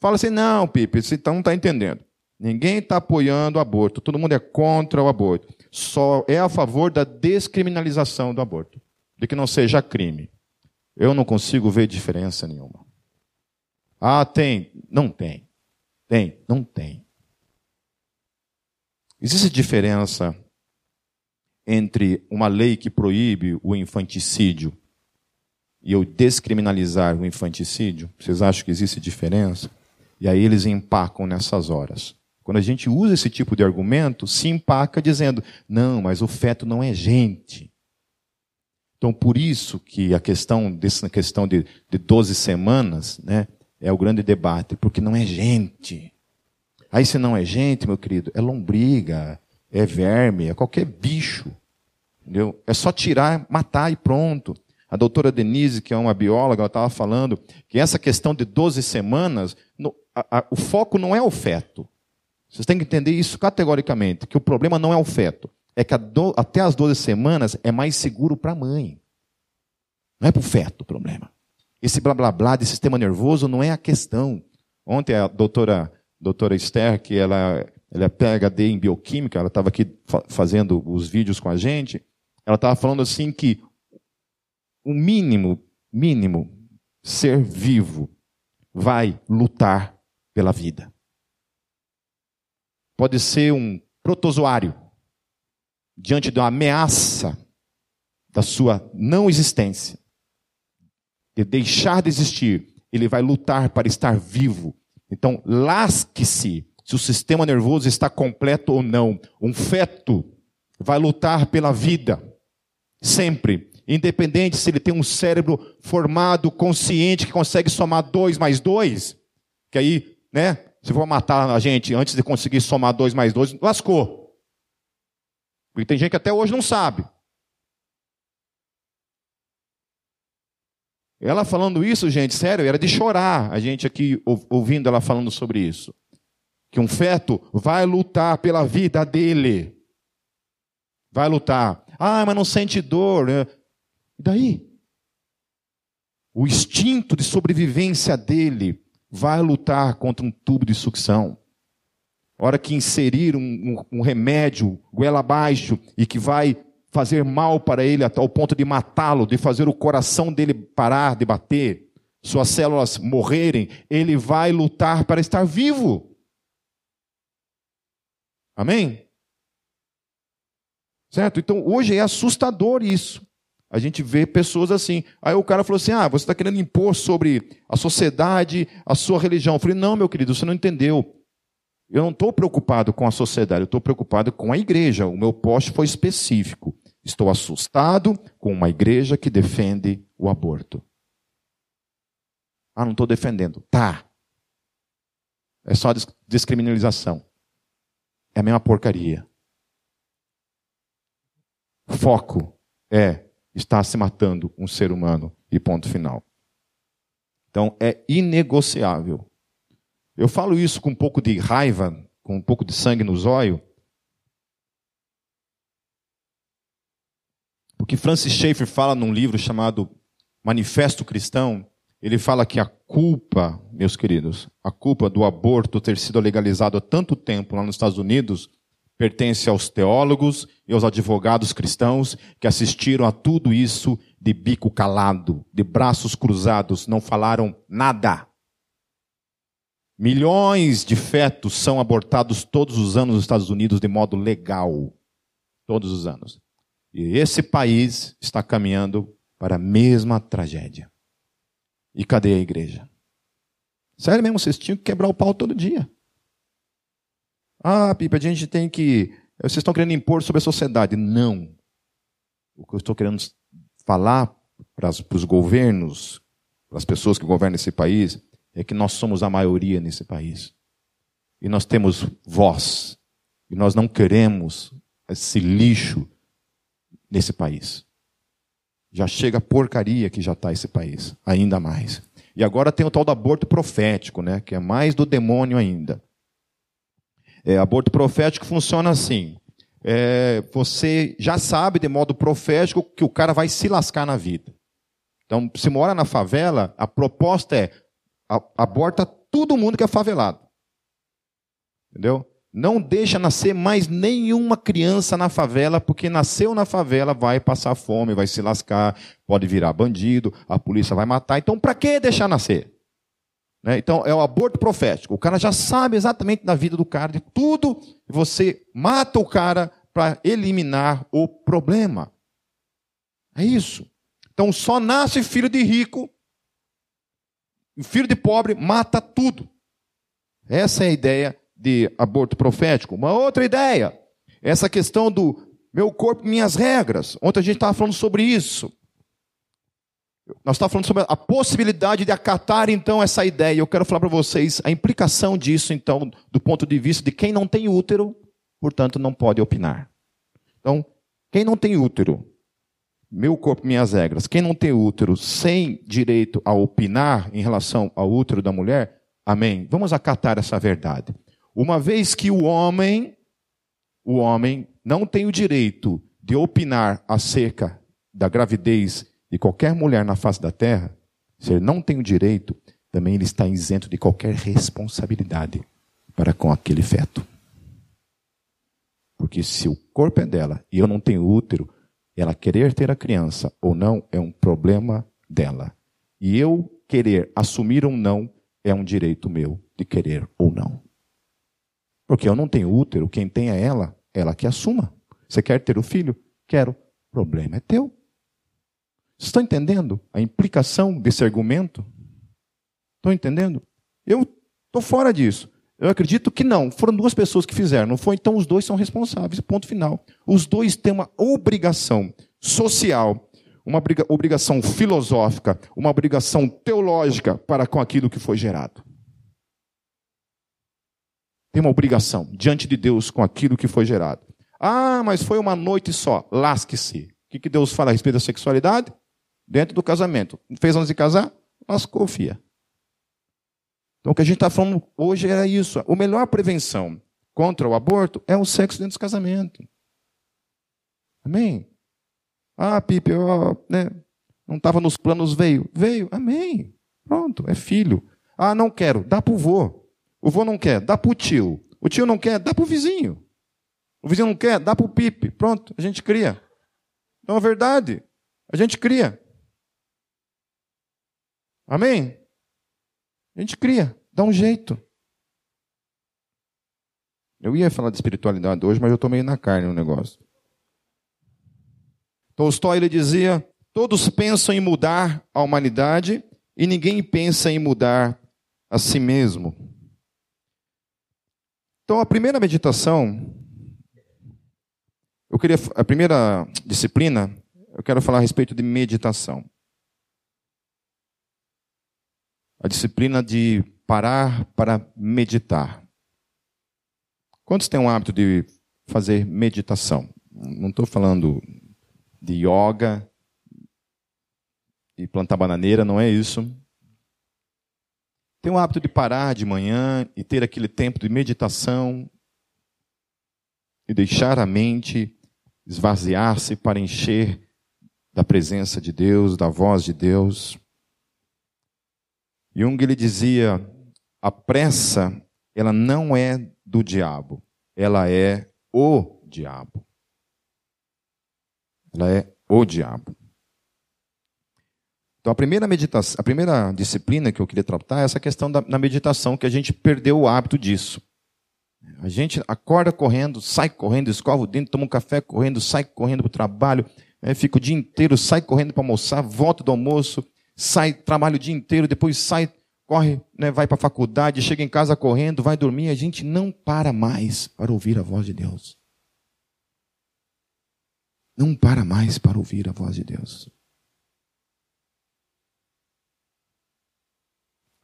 Speaker 1: Fala assim, não, Pipe, você então não está entendendo. Ninguém está apoiando o aborto, todo mundo é contra o aborto. Só é a favor da descriminalização do aborto, de que não seja crime. Eu não consigo ver diferença nenhuma. Ah, tem. Não tem. Tem. Não tem. Existe diferença entre uma lei que proíbe o infanticídio e eu descriminalizar o infanticídio? Vocês acham que existe diferença? E aí eles empacam nessas horas. Quando a gente usa esse tipo de argumento, se empaca dizendo: não, mas o feto não é gente. Então, por isso que a questão, dessa questão de, de 12 semanas, né, é o grande debate, porque não é gente. Aí se não é gente, meu querido, é lombriga, é verme, é qualquer bicho. Entendeu? É só tirar, matar e pronto. A doutora Denise, que é uma bióloga, ela estava falando que essa questão de 12 semanas, no, a, a, o foco não é o feto. Vocês têm que entender isso categoricamente, que o problema não é o feto. É que do, até as 12 semanas é mais seguro para a mãe. Não é para o feto o problema. Esse blá blá blá de sistema nervoso não é a questão. Ontem a doutora, doutora Esther, que ela, ela é PhD em bioquímica, ela estava aqui fazendo os vídeos com a gente, ela estava falando assim que o mínimo, mínimo, ser vivo vai lutar pela vida. Pode ser um protozoário diante de uma ameaça da sua não existência de deixar de existir, ele vai lutar para estar vivo. Então, lasque-se se o sistema nervoso está completo ou não. Um feto vai lutar pela vida, sempre. Independente se ele tem um cérebro formado, consciente, que consegue somar dois mais dois, que aí, né, se for matar a gente antes de conseguir somar dois mais dois, lascou. Porque tem gente que até hoje não sabe. Ela falando isso, gente, sério, era de chorar a gente aqui ouvindo ela falando sobre isso. Que um feto vai lutar pela vida dele. Vai lutar. Ah, mas não sente dor. Né? E daí? O instinto de sobrevivência dele vai lutar contra um tubo de sucção. Hora que inserir um, um, um remédio goela abaixo e que vai fazer mal para ele até o ponto de matá-lo, de fazer o coração dele parar de bater, suas células morrerem, ele vai lutar para estar vivo. Amém? Certo? Então hoje é assustador isso. A gente vê pessoas assim. Aí o cara falou assim: Ah, você está querendo impor sobre a sociedade a sua religião. Eu falei: Não, meu querido, você não entendeu. Eu não estou preocupado com a sociedade, eu estou preocupado com a igreja. O meu poste foi específico. Estou assustado com uma igreja que defende o aborto. Ah, não estou defendendo. Tá. É só descriminalização. É a mesma porcaria. Foco é estar se matando um ser humano e ponto final. Então é inegociável. Eu falo isso com um pouco de raiva, com um pouco de sangue no zóio, porque Francis Schaeffer fala num livro chamado Manifesto Cristão, ele fala que a culpa, meus queridos, a culpa do aborto ter sido legalizado há tanto tempo lá nos Estados Unidos pertence aos teólogos e aos advogados cristãos que assistiram a tudo isso de bico calado, de braços cruzados, não falaram nada. Milhões de fetos são abortados todos os anos nos Estados Unidos de modo legal. Todos os anos. E esse país está caminhando para a mesma tragédia. E cadê a igreja? Sério mesmo, vocês tinham que quebrar o pau todo dia. Ah, Pipa, a gente tem que. Vocês estão querendo impor sobre a sociedade. Não. O que eu estou querendo falar para os governos, para as pessoas que governam esse país, é que nós somos a maioria nesse país. E nós temos voz. E nós não queremos esse lixo nesse país. Já chega a porcaria que já está esse país, ainda mais. E agora tem o tal do aborto profético, né, que é mais do demônio ainda. É, aborto profético funciona assim. É, você já sabe de modo profético que o cara vai se lascar na vida. Então, se mora na favela, a proposta é aborta todo mundo que é favelado. Entendeu? Não deixa nascer mais nenhuma criança na favela, porque nasceu na favela vai passar fome, vai se lascar, pode virar bandido, a polícia vai matar. Então, para que deixar nascer? Né? Então, é o aborto profético. O cara já sabe exatamente da vida do cara, de tudo, você mata o cara para eliminar o problema. É isso. Então, só nasce filho de rico, filho de pobre mata tudo. Essa é a ideia de aborto profético. Uma outra ideia, essa questão do meu corpo, minhas regras. Ontem a gente estava falando sobre isso. Nós estávamos falando sobre a possibilidade de acatar então essa ideia. Eu quero falar para vocês a implicação disso, então, do ponto de vista de quem não tem útero, portanto, não pode opinar. Então, quem não tem útero, meu corpo, minhas regras, quem não tem útero sem direito a opinar em relação ao útero da mulher, amém. Vamos acatar essa verdade. Uma vez que o homem, o homem não tem o direito de opinar acerca da gravidez de qualquer mulher na face da terra, se ele não tem o direito, também ele está isento de qualquer responsabilidade para com aquele feto. Porque se o corpo é dela e eu não tenho útero, ela querer ter a criança ou não é um problema dela. E eu querer assumir ou não é um direito meu de querer ou não. Porque eu não tenho útero, quem tem é ela, ela que assuma. Você quer ter o filho? Quero. O problema é teu. Estão entendendo a implicação desse argumento? Estão entendendo? Eu estou fora disso. Eu acredito que não. Foram duas pessoas que fizeram, não foi? Então os dois são responsáveis. Ponto final. Os dois têm uma obrigação social, uma obrigação filosófica, uma obrigação teológica para com aquilo que foi gerado. Tem uma obrigação diante de Deus com aquilo que foi gerado. Ah, mas foi uma noite só. Lasque-se. O que Deus fala a respeito da sexualidade? Dentro do casamento. Fez antes de casar? Lascou, fia. Então o que a gente está falando hoje era isso. A melhor prevenção contra o aborto é o sexo dentro do casamento. Amém? Ah, Pipe, ó, né, não estava nos planos, veio. Veio, amém. Pronto, é filho. Ah, não quero, dá para o vô. O vô não quer, dá para o tio. O tio não quer, dá para o vizinho. O vizinho não quer, dá para o Pipe. Pronto, a gente cria. Então é verdade. A gente cria. Amém? A gente cria, dá um jeito. Eu ia falar de espiritualidade hoje, mas eu estou meio na carne no negócio. Tolstói ele dizia: todos pensam em mudar a humanidade e ninguém pensa em mudar a si mesmo. Então a primeira meditação, eu queria a primeira disciplina, eu quero falar a respeito de meditação. A disciplina de parar para meditar. Quantos têm o hábito de fazer meditação? Não estou falando de yoga e plantar bananeira, não é isso. Tem o hábito de parar de manhã e ter aquele tempo de meditação e deixar a mente esvaziar-se para encher da presença de Deus, da voz de Deus. Jung ele dizia: a pressa ela não é do diabo, ela é o diabo. Ela é o diabo. Então a primeira meditação, a primeira disciplina que eu queria tratar é essa questão da meditação, que a gente perdeu o hábito disso. A gente acorda correndo, sai correndo, escova o dente, toma um café correndo, sai correndo para o trabalho, né, fica o dia inteiro, sai correndo para almoçar, volta do almoço, sai, trabalha o dia inteiro, depois sai corre, né, vai para a faculdade, chega em casa correndo, vai dormir, a gente não para mais para ouvir a voz de Deus. Não para mais para ouvir a voz de Deus.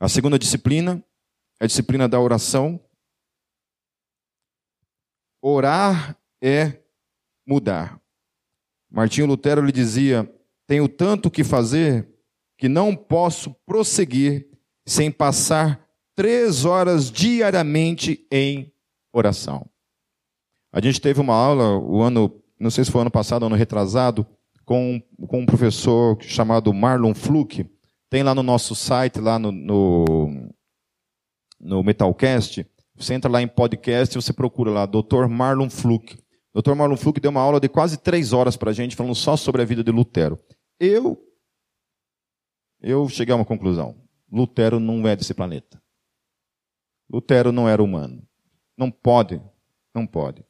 Speaker 1: A segunda disciplina é a disciplina da oração. Orar é mudar. Martinho Lutero lhe dizia: Tenho tanto que fazer que não posso prosseguir sem passar três horas diariamente em oração. A gente teve uma aula, o ano, não sei se foi ano passado ou ano retrasado, com, com um professor chamado Marlon Fluke. Tem lá no nosso site, lá no, no, no Metalcast. Você entra lá em podcast e você procura lá, Dr. Marlon Fluke. Dr. Marlon Fluke deu uma aula de quase três horas para a gente, falando só sobre a vida de Lutero. Eu, eu cheguei a uma conclusão. Lutero não é desse planeta. Lutero não era humano. Não pode, não pode.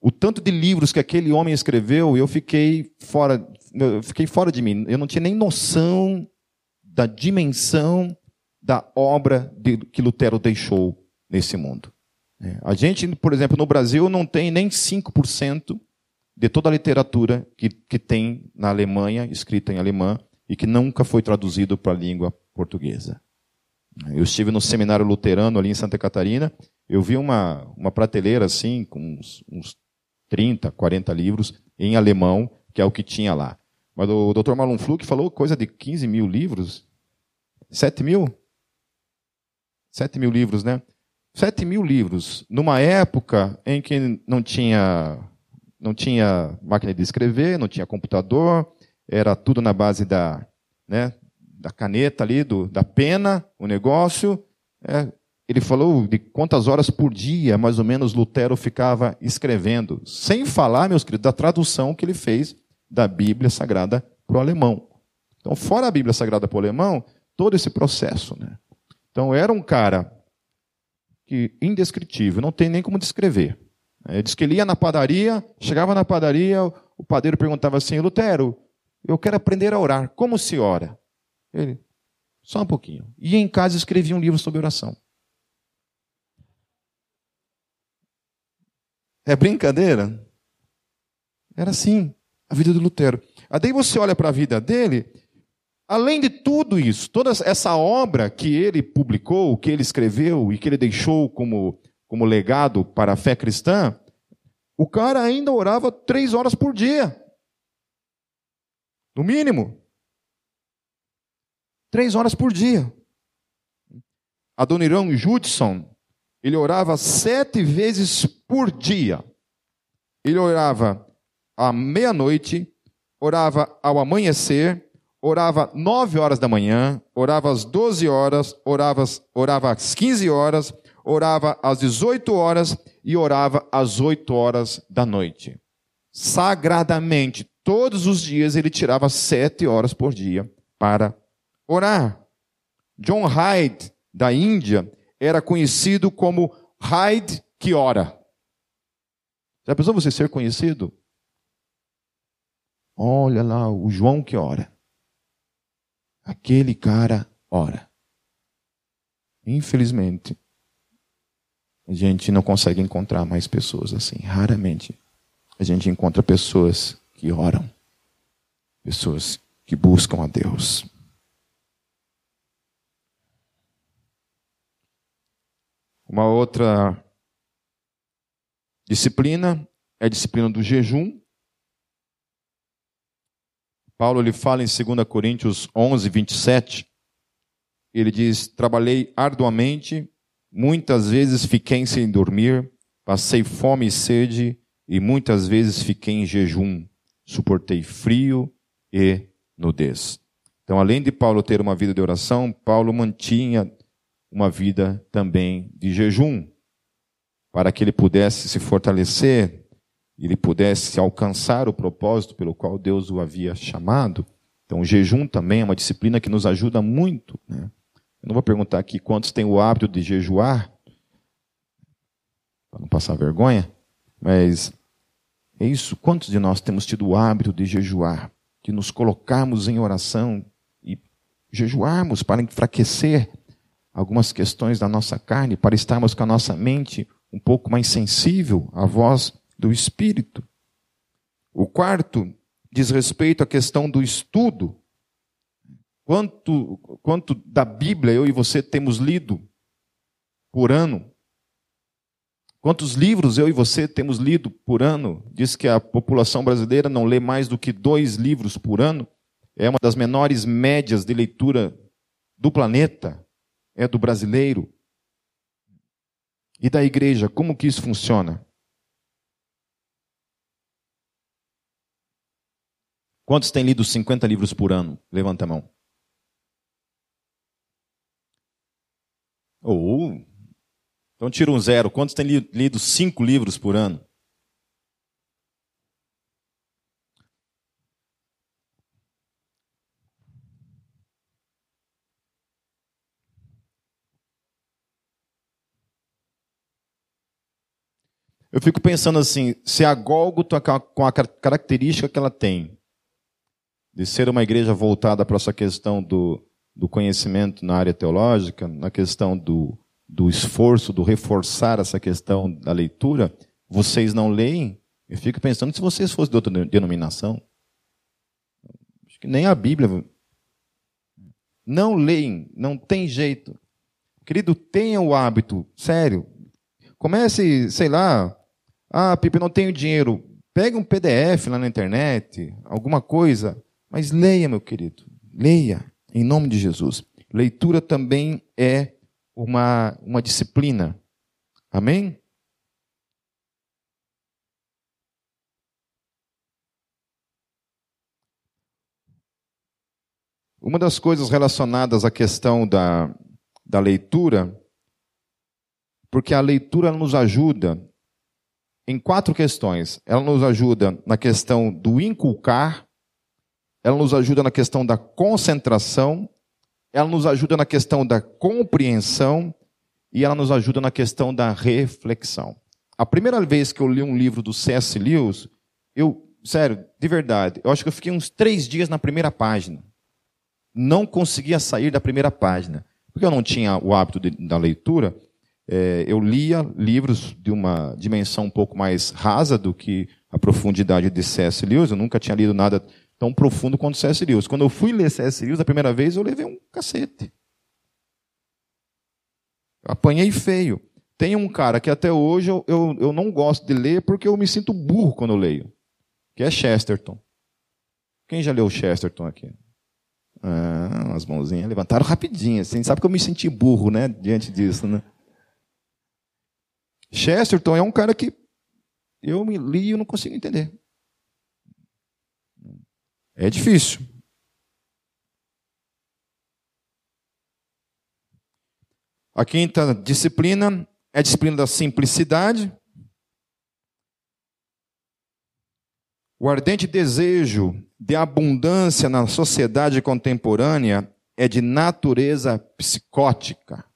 Speaker 1: O tanto de livros que aquele homem escreveu, eu fiquei fora, eu fiquei fora de mim. Eu não tinha nem noção da dimensão da obra de, que Lutero deixou nesse mundo. É, a gente, por exemplo, no Brasil não tem nem 5% de toda a literatura que, que tem na Alemanha, escrita em alemã, e que nunca foi traduzido para a língua portuguesa. Eu estive no seminário luterano ali em Santa Catarina, eu vi uma, uma prateleira assim, com uns, uns 30, 40 livros em alemão, que é o que tinha lá. Mas o Dr. Marlon Fluke falou coisa de 15 mil livros. 7 mil? 7 mil livros, né? 7 mil livros. Numa época em que não tinha, não tinha máquina de escrever, não tinha computador, era tudo na base da, né, da caneta ali, do, da pena, o negócio. É, ele falou de quantas horas por dia, mais ou menos, Lutero ficava escrevendo. Sem falar, meus queridos, da tradução que ele fez da Bíblia Sagrada para o alemão. Então, fora a Bíblia Sagrada para o alemão, todo esse processo. Né? Então, era um cara que indescritível, não tem nem como descrever. Ele diz que ele ia na padaria, chegava na padaria, o padeiro perguntava assim: Lutero, eu quero aprender a orar. Como se ora? Ele, só um pouquinho. E em casa escrevia um livro sobre oração. É brincadeira? Era assim, a vida de Lutero. Aí daí você olha para a vida dele, além de tudo isso, toda essa obra que ele publicou, que ele escreveu e que ele deixou como, como legado para a fé cristã, o cara ainda orava três horas por dia. No mínimo. Três horas por dia. Adoniran Judson, ele orava sete vezes por dia. Ele orava à meia-noite, orava ao amanhecer, orava nove horas da manhã, orava às doze horas, orava, orava às quinze horas, orava às dezoito horas e orava às oito horas da noite. Sagradamente, todos os dias ele tirava sete horas por dia para orar. John Hyde, da Índia, era conhecido como Hyde que ora. Já pensou você ser conhecido? Olha lá, o João que ora. Aquele cara ora. Infelizmente, a gente não consegue encontrar mais pessoas assim. Raramente a gente encontra pessoas que oram, pessoas que buscam a Deus. Uma outra disciplina é a disciplina do jejum. Paulo ele fala em 2 Coríntios 11, 27. Ele diz: Trabalhei arduamente, muitas vezes fiquei sem dormir, passei fome e sede, e muitas vezes fiquei em jejum, suportei frio e nudez. Então, além de Paulo ter uma vida de oração, Paulo mantinha uma vida também de jejum, para que ele pudesse se fortalecer ele pudesse alcançar o propósito pelo qual Deus o havia chamado. Então, o jejum também é uma disciplina que nos ajuda muito. Né? Eu não vou perguntar aqui quantos têm o hábito de jejuar, para não passar vergonha, mas é isso. Quantos de nós temos tido o hábito de jejuar, de nos colocarmos em oração e jejuarmos para enfraquecer algumas questões da nossa carne, para estarmos com a nossa mente um pouco mais sensível à voz do espírito. O quarto diz respeito à questão do estudo. Quanto, quanto da Bíblia eu e você temos lido por ano? Quantos livros eu e você temos lido por ano? Diz que a população brasileira não lê mais do que dois livros por ano. É uma das menores médias de leitura do planeta. É do brasileiro. E da igreja, como que isso funciona? Quantos têm lido 50 livros por ano? Levanta a mão. Ou, oh, então tira um zero. Quantos têm lido cinco livros por ano? Eu fico pensando assim, se a Gólgota, com a característica que ela tem, de ser uma igreja voltada para essa questão do, do conhecimento na área teológica, na questão do, do esforço, do reforçar essa questão da leitura, vocês não leem? Eu fico pensando se vocês fossem de outra denominação. Acho que nem a Bíblia. Não leem, não tem jeito. Querido, tenha o hábito, sério. Comece, sei lá, ah, Pipe, não tenho dinheiro. Pegue um PDF lá na internet, alguma coisa. Mas leia, meu querido, leia, em nome de Jesus. Leitura também é uma, uma disciplina. Amém? Uma das coisas relacionadas à questão da, da leitura, porque a leitura nos ajuda em quatro questões. Ela nos ajuda na questão do inculcar, ela nos ajuda na questão da concentração, ela nos ajuda na questão da compreensão e ela nos ajuda na questão da reflexão. A primeira vez que eu li um livro do C.S. Lewis, eu, sério, de verdade, eu acho que eu fiquei uns três dias na primeira página. Não conseguia sair da primeira página. Porque eu não tinha o hábito de, da leitura, é, eu lia livros de uma dimensão um pouco mais rasa do que a profundidade de C.S. Lewis. Eu nunca tinha lido nada tão profundo quanto C.S. Lewis. Quando eu fui ler C.S. Lewis a primeira vez, eu levei um cacete. apanhei feio. Tem um cara que até hoje eu, eu, eu não gosto de ler porque eu me sinto burro quando eu leio, que é Chesterton. Quem já leu Chesterton aqui? Ah, as mãozinhas levantaram rapidinho. Assim. Sabe que eu me senti burro, né? Diante disso, né? Chesterton é um cara que eu me li e não consigo entender. É difícil. A quinta disciplina é a disciplina da simplicidade. O ardente desejo de abundância na sociedade contemporânea é de natureza psicótica.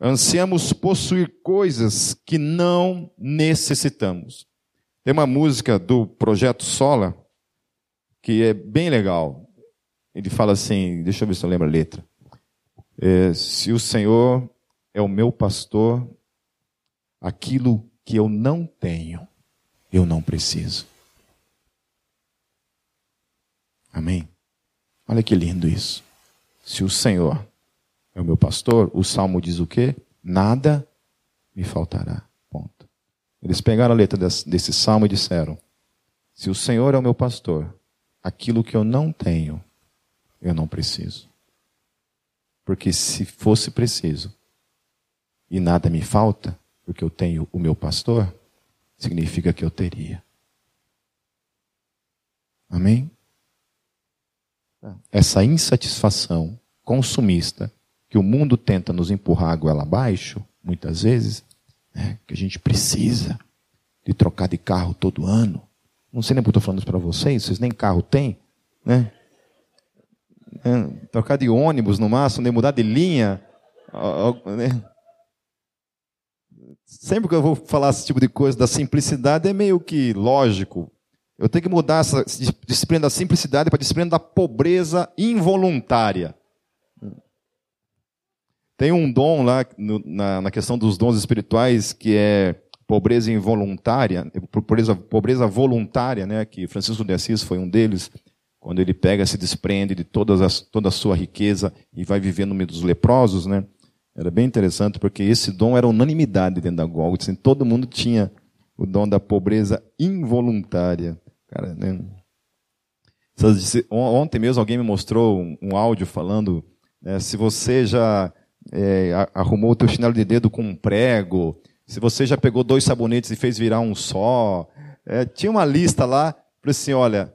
Speaker 1: Ansiamos possuir coisas que não necessitamos. Tem uma música do Projeto Sola que é bem legal. Ele fala assim: deixa eu ver se eu lembro a letra. É, se o Senhor é o meu pastor, aquilo que eu não tenho, eu não preciso. Amém? Olha que lindo isso. Se o Senhor é o meu pastor, o salmo diz o quê? Nada me faltará. Eles pegaram a letra desse, desse salmo e disseram: Se o Senhor é o meu pastor, aquilo que eu não tenho, eu não preciso. Porque se fosse preciso e nada me falta, porque eu tenho o meu pastor, significa que eu teria. Amém? Essa insatisfação consumista que o mundo tenta nos empurrar a goela abaixo, muitas vezes, né, que a gente precisa de trocar de carro todo ano. Não sei nem porque estou falando isso para vocês, vocês nem carro têm, né? É, trocar de ônibus no máximo, nem mudar de linha. Né? Sempre que eu vou falar esse tipo de coisa da simplicidade, é meio que lógico. Eu tenho que mudar essa disciplina da simplicidade para a disciplina da pobreza involuntária. Tem um dom lá no, na, na, questão dos dons espirituais que é pobreza involuntária, pobreza, pobreza voluntária, né? Que Francisco de Assis foi um deles, quando ele pega, se desprende de todas as, toda a sua riqueza e vai viver no meio dos leprosos, né? Era bem interessante porque esse dom era unanimidade dentro da Golgotha. Assim, todo mundo tinha o dom da pobreza involuntária. Cara, né? Ontem mesmo alguém me mostrou um, áudio falando né, se você já é, arrumou o teu chinelo de dedo com um prego, se você já pegou dois sabonetes e fez virar um só. É, tinha uma lista lá, para assim, olha,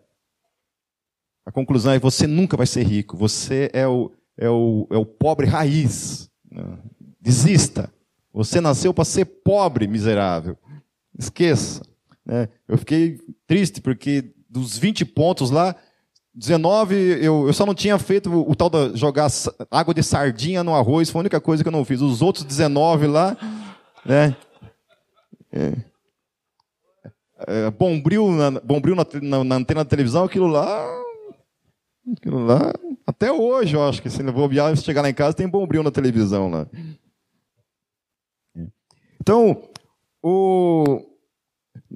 Speaker 1: a conclusão é você nunca vai ser rico, você é o, é o, é o pobre raiz. Desista. Você nasceu para ser pobre, miserável. Esqueça. Né? Eu fiquei triste porque dos 20 pontos lá, 19 eu, eu só não tinha feito o, o tal de jogar água de sardinha no arroz, foi a única coisa que eu não fiz. Os outros 19 lá, né? É. É, bombril na, bombril na, na, na, antena da televisão, aquilo lá. Aquilo lá. Até hoje, eu acho que se eu vou viajar, chegar lá em casa, tem bombril na televisão lá. Então, o,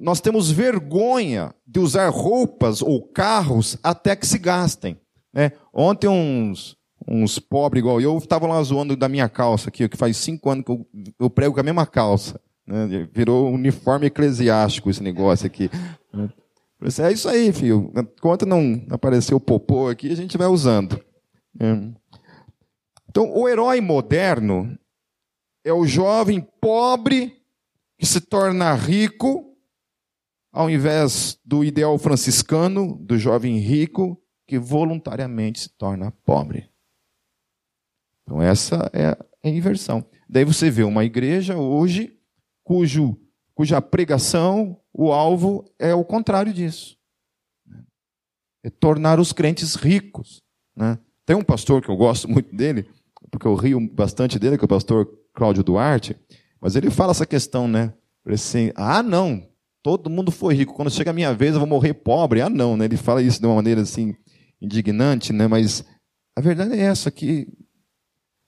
Speaker 1: nós temos vergonha de usar roupas ou carros até que se gastem. Né? Ontem, uns, uns pobres igual eu estavam lá zoando da minha calça aqui, que faz cinco anos que eu, eu prego com a mesma calça. Né? Virou uniforme eclesiástico esse negócio aqui. É isso aí, filho. Enquanto não aparecer o popô aqui, a gente vai usando. É. Então, o herói moderno é o jovem pobre que se torna rico, ao invés do ideal franciscano, do jovem rico que voluntariamente se torna pobre. Então, essa é a inversão. Daí você vê uma igreja hoje cujo, cuja pregação, o alvo é o contrário disso. É tornar os crentes ricos. Né? Tem um pastor que eu gosto muito dele, porque eu rio bastante dele, que é o pastor Cláudio Duarte, mas ele fala essa questão, né? Assim, ah, não, todo mundo foi rico, quando chega a minha vez eu vou morrer pobre. Ah, não, né? Ele fala isso de uma maneira assim, indignante, né? Mas a verdade é essa, que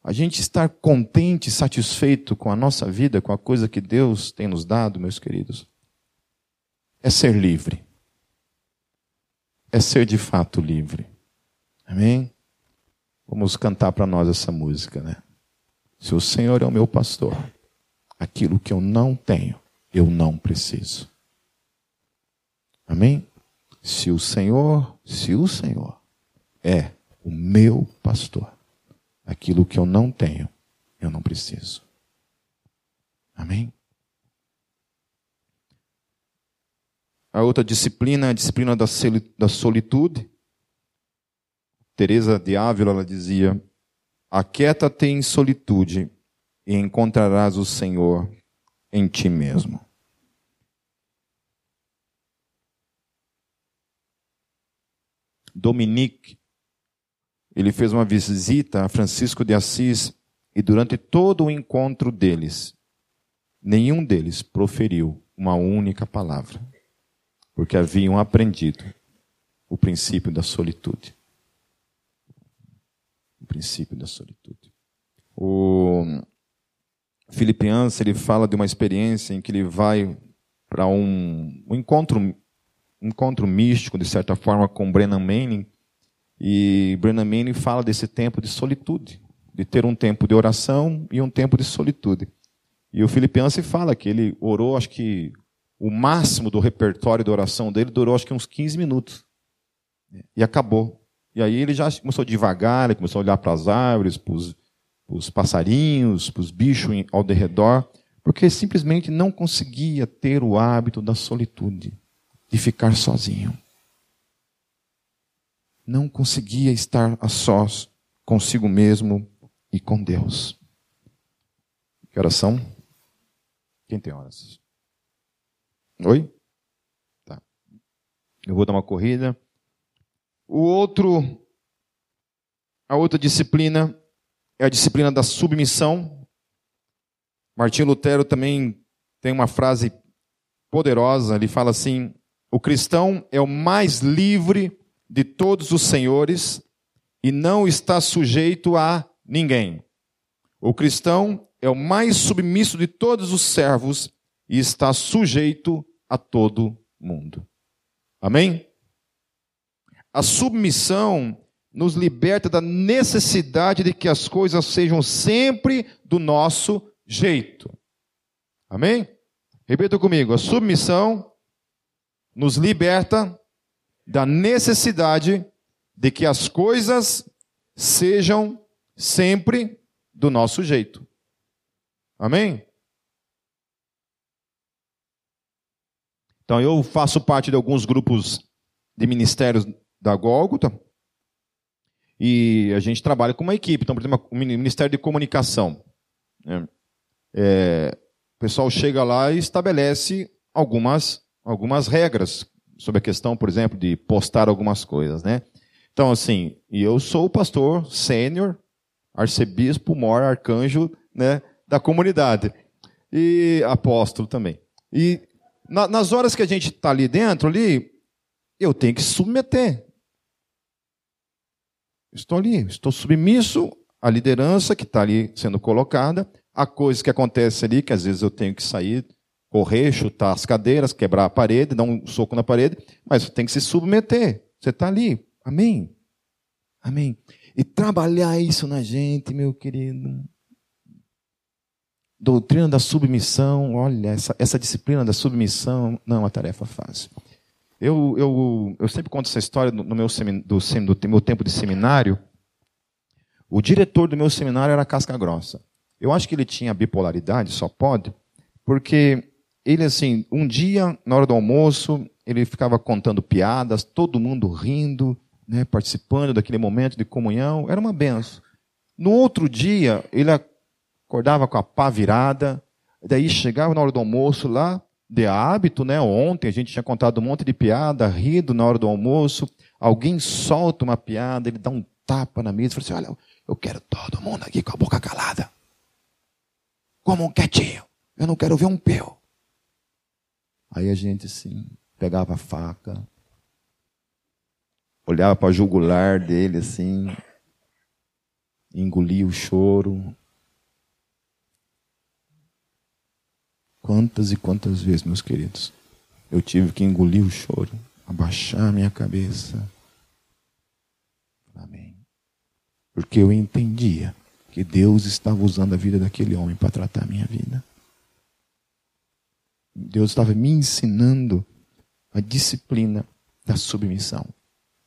Speaker 1: a gente estar contente, satisfeito com a nossa vida, com a coisa que Deus tem nos dado, meus queridos, é ser livre. É ser de fato livre. Amém? Vamos cantar para nós essa música, né? Se o Senhor é o meu pastor, aquilo que eu não tenho, eu não preciso. Amém? Se o Senhor, se o Senhor é o meu pastor, aquilo que eu não tenho, eu não preciso. Amém? A outra disciplina é a disciplina da solitude. Teresa de Ávila ela dizia: Aquieta-te em solitude e encontrarás o Senhor em ti mesmo. Dominique, ele fez uma visita a Francisco de Assis e durante todo o encontro deles, nenhum deles proferiu uma única palavra, porque haviam aprendido o princípio da solitude. O princípio da solitude. O Filipians, ele fala de uma experiência em que ele vai para um, um encontro encontro místico, de certa forma, com Brennan Manning. E Brennan Manning fala desse tempo de solitude, de ter um tempo de oração e um tempo de solitude. E o Filipense fala que ele orou, acho que o máximo do repertório de oração dele durou acho que uns 15 minutos. E acabou. E aí ele já começou devagar, ele começou a olhar para as árvores, para os passarinhos, para os bichos ao redor, porque simplesmente não conseguia ter o hábito da solitude, de ficar sozinho. Não conseguia estar a sós consigo mesmo e com Deus. Que horas são? Quem tem horas? Oi? Tá. Eu vou dar uma corrida. O outro, a outra disciplina é a disciplina da submissão. Martinho Lutero também tem uma frase poderosa, ele fala assim: o cristão é o mais livre de todos os senhores e não está sujeito a ninguém. O cristão é o mais submisso de todos os servos e está sujeito a todo mundo. Amém? A submissão nos liberta da necessidade de que as coisas sejam sempre do nosso jeito. Amém? Repita comigo: a submissão nos liberta da necessidade de que as coisas sejam sempre do nosso jeito. Amém? Então eu faço parte de alguns grupos de ministérios da Gólgota. E a gente trabalha com uma equipe. Então, por exemplo, o Ministério de Comunicação. Né? É, o pessoal chega lá e estabelece algumas, algumas regras sobre a questão, por exemplo, de postar algumas coisas, né? Então, assim, e eu sou o pastor sênior, arcebispo, maior arcanjo, né, da comunidade. E apóstolo também. E na, nas horas que a gente está ali dentro, ali, eu tenho que submeter. Estou ali, estou submisso à liderança que está ali sendo colocada, a coisas que acontecem ali, que às vezes eu tenho que sair, correr, chutar as cadeiras, quebrar a parede, dar um soco na parede, mas você tem que se submeter. Você está ali. Amém? Amém. E trabalhar isso na gente, meu querido. Doutrina da submissão, olha, essa, essa disciplina da submissão não é uma tarefa fácil. Eu, eu, eu sempre conto essa história no meu, do, do meu tempo de seminário. O diretor do meu seminário era casca grossa. Eu acho que ele tinha bipolaridade, só pode, porque ele, assim, um dia, na hora do almoço, ele ficava contando piadas, todo mundo rindo, né, participando daquele momento de comunhão, era uma benção. No outro dia, ele acordava com a pá virada, daí chegava na hora do almoço lá, de hábito, né? Ontem a gente tinha contado um monte de piada, rido na hora do almoço. Alguém solta uma piada, ele dá um tapa na mesa e fala assim: Olha, eu quero todo mundo aqui com a boca calada. Como um quietinho. Eu não quero ver um pio. Aí a gente assim, pegava a faca, olhava para o jugular dele assim, engolia o choro, Quantas e quantas vezes, meus queridos, eu tive que engolir o choro, abaixar a minha cabeça. Amém. Porque eu entendia que Deus estava usando a vida daquele homem para tratar a minha vida. Deus estava me ensinando a disciplina da submissão.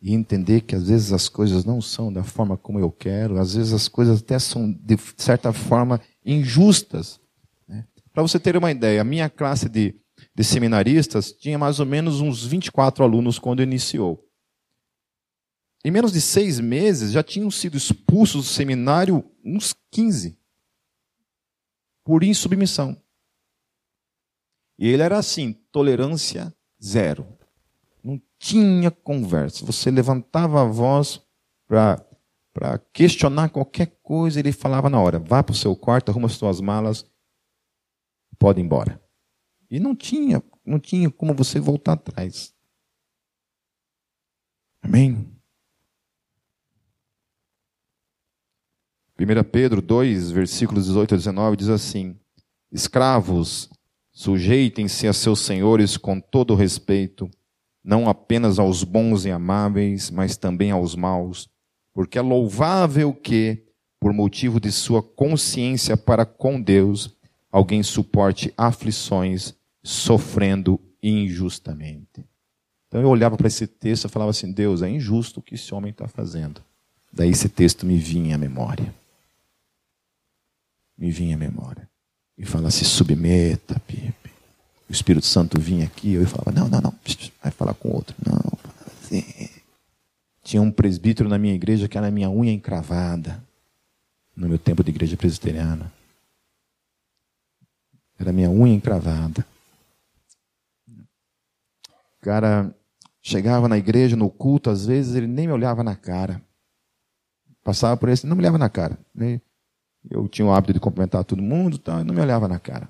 Speaker 1: E entender que às vezes as coisas não são da forma como eu quero, às vezes as coisas até são, de certa forma, injustas. Né? Para você ter uma ideia, a minha classe de, de seminaristas tinha mais ou menos uns 24 alunos quando iniciou. Em menos de seis meses já tinham sido expulsos do seminário uns 15 por insubmissão. E ele era assim, tolerância zero. Não tinha conversa. Você levantava a voz para questionar qualquer coisa, ele falava na hora: vá para o seu quarto, arruma as suas malas, pode ir embora. E não tinha, não tinha como você voltar atrás. Amém? 1 Pedro 2, versículos 18 a 19 diz assim: Escravos, Sujeitem-se a seus senhores com todo respeito, não apenas aos bons e amáveis, mas também aos maus, porque é louvável que, por motivo de sua consciência para com Deus, alguém suporte aflições, sofrendo injustamente. Então eu olhava para esse texto e falava assim: Deus, é injusto o que esse homem está fazendo. Daí esse texto me vinha à memória. Me vinha à memória e fala: se submeta, Pipe. O Espírito Santo vinha aqui, eu falava: não, não, não, vai falar com outro. Não, assim. Tinha um presbítero na minha igreja que era a minha unha encravada, no meu tempo de igreja presbiteriana. Era minha unha encravada. O cara chegava na igreja, no culto, às vezes ele nem me olhava na cara. Passava por esse, não me olhava na cara. Eu tinha o hábito de cumprimentar todo mundo, e não me olhava na cara.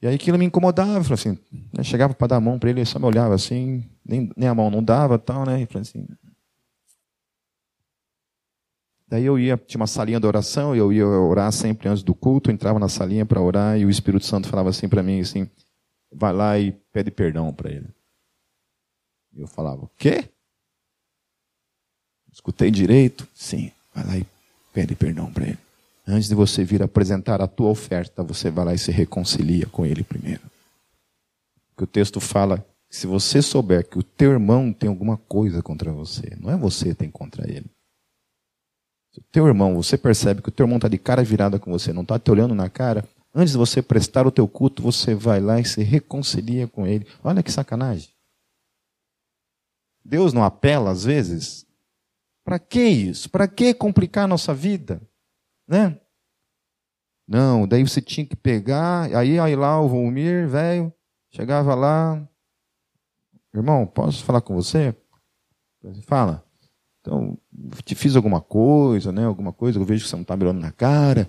Speaker 1: E aí aquilo me incomodava, assim, né, chegava para dar a mão para ele, ele só me olhava assim, nem, nem a mão não dava, tal, né? E falei assim. Daí eu ia, tinha uma salinha de oração, eu ia orar sempre antes do culto, entrava na salinha para orar e o Espírito Santo falava assim para mim, assim, vai lá e pede perdão para ele. Eu falava, o quê? Escutei direito? Sim, vai lá e Pede perdão para ele. Antes de você vir apresentar a tua oferta, você vai lá e se reconcilia com ele primeiro. Porque o texto fala que se você souber que o teu irmão tem alguma coisa contra você, não é você que tem contra ele. Se o teu irmão, você percebe que o teu irmão está de cara virada com você, não está te olhando na cara, antes de você prestar o teu culto, você vai lá e se reconcilia com ele. Olha que sacanagem. Deus não apela às vezes para que isso? Para que complicar a nossa vida? Né? Não, daí você tinha que pegar, aí, aí lá o Volmir, velho, chegava lá, irmão, posso falar com você? Fala. Então, te fiz alguma coisa, né? Alguma coisa, eu vejo que você não está me olhando na cara.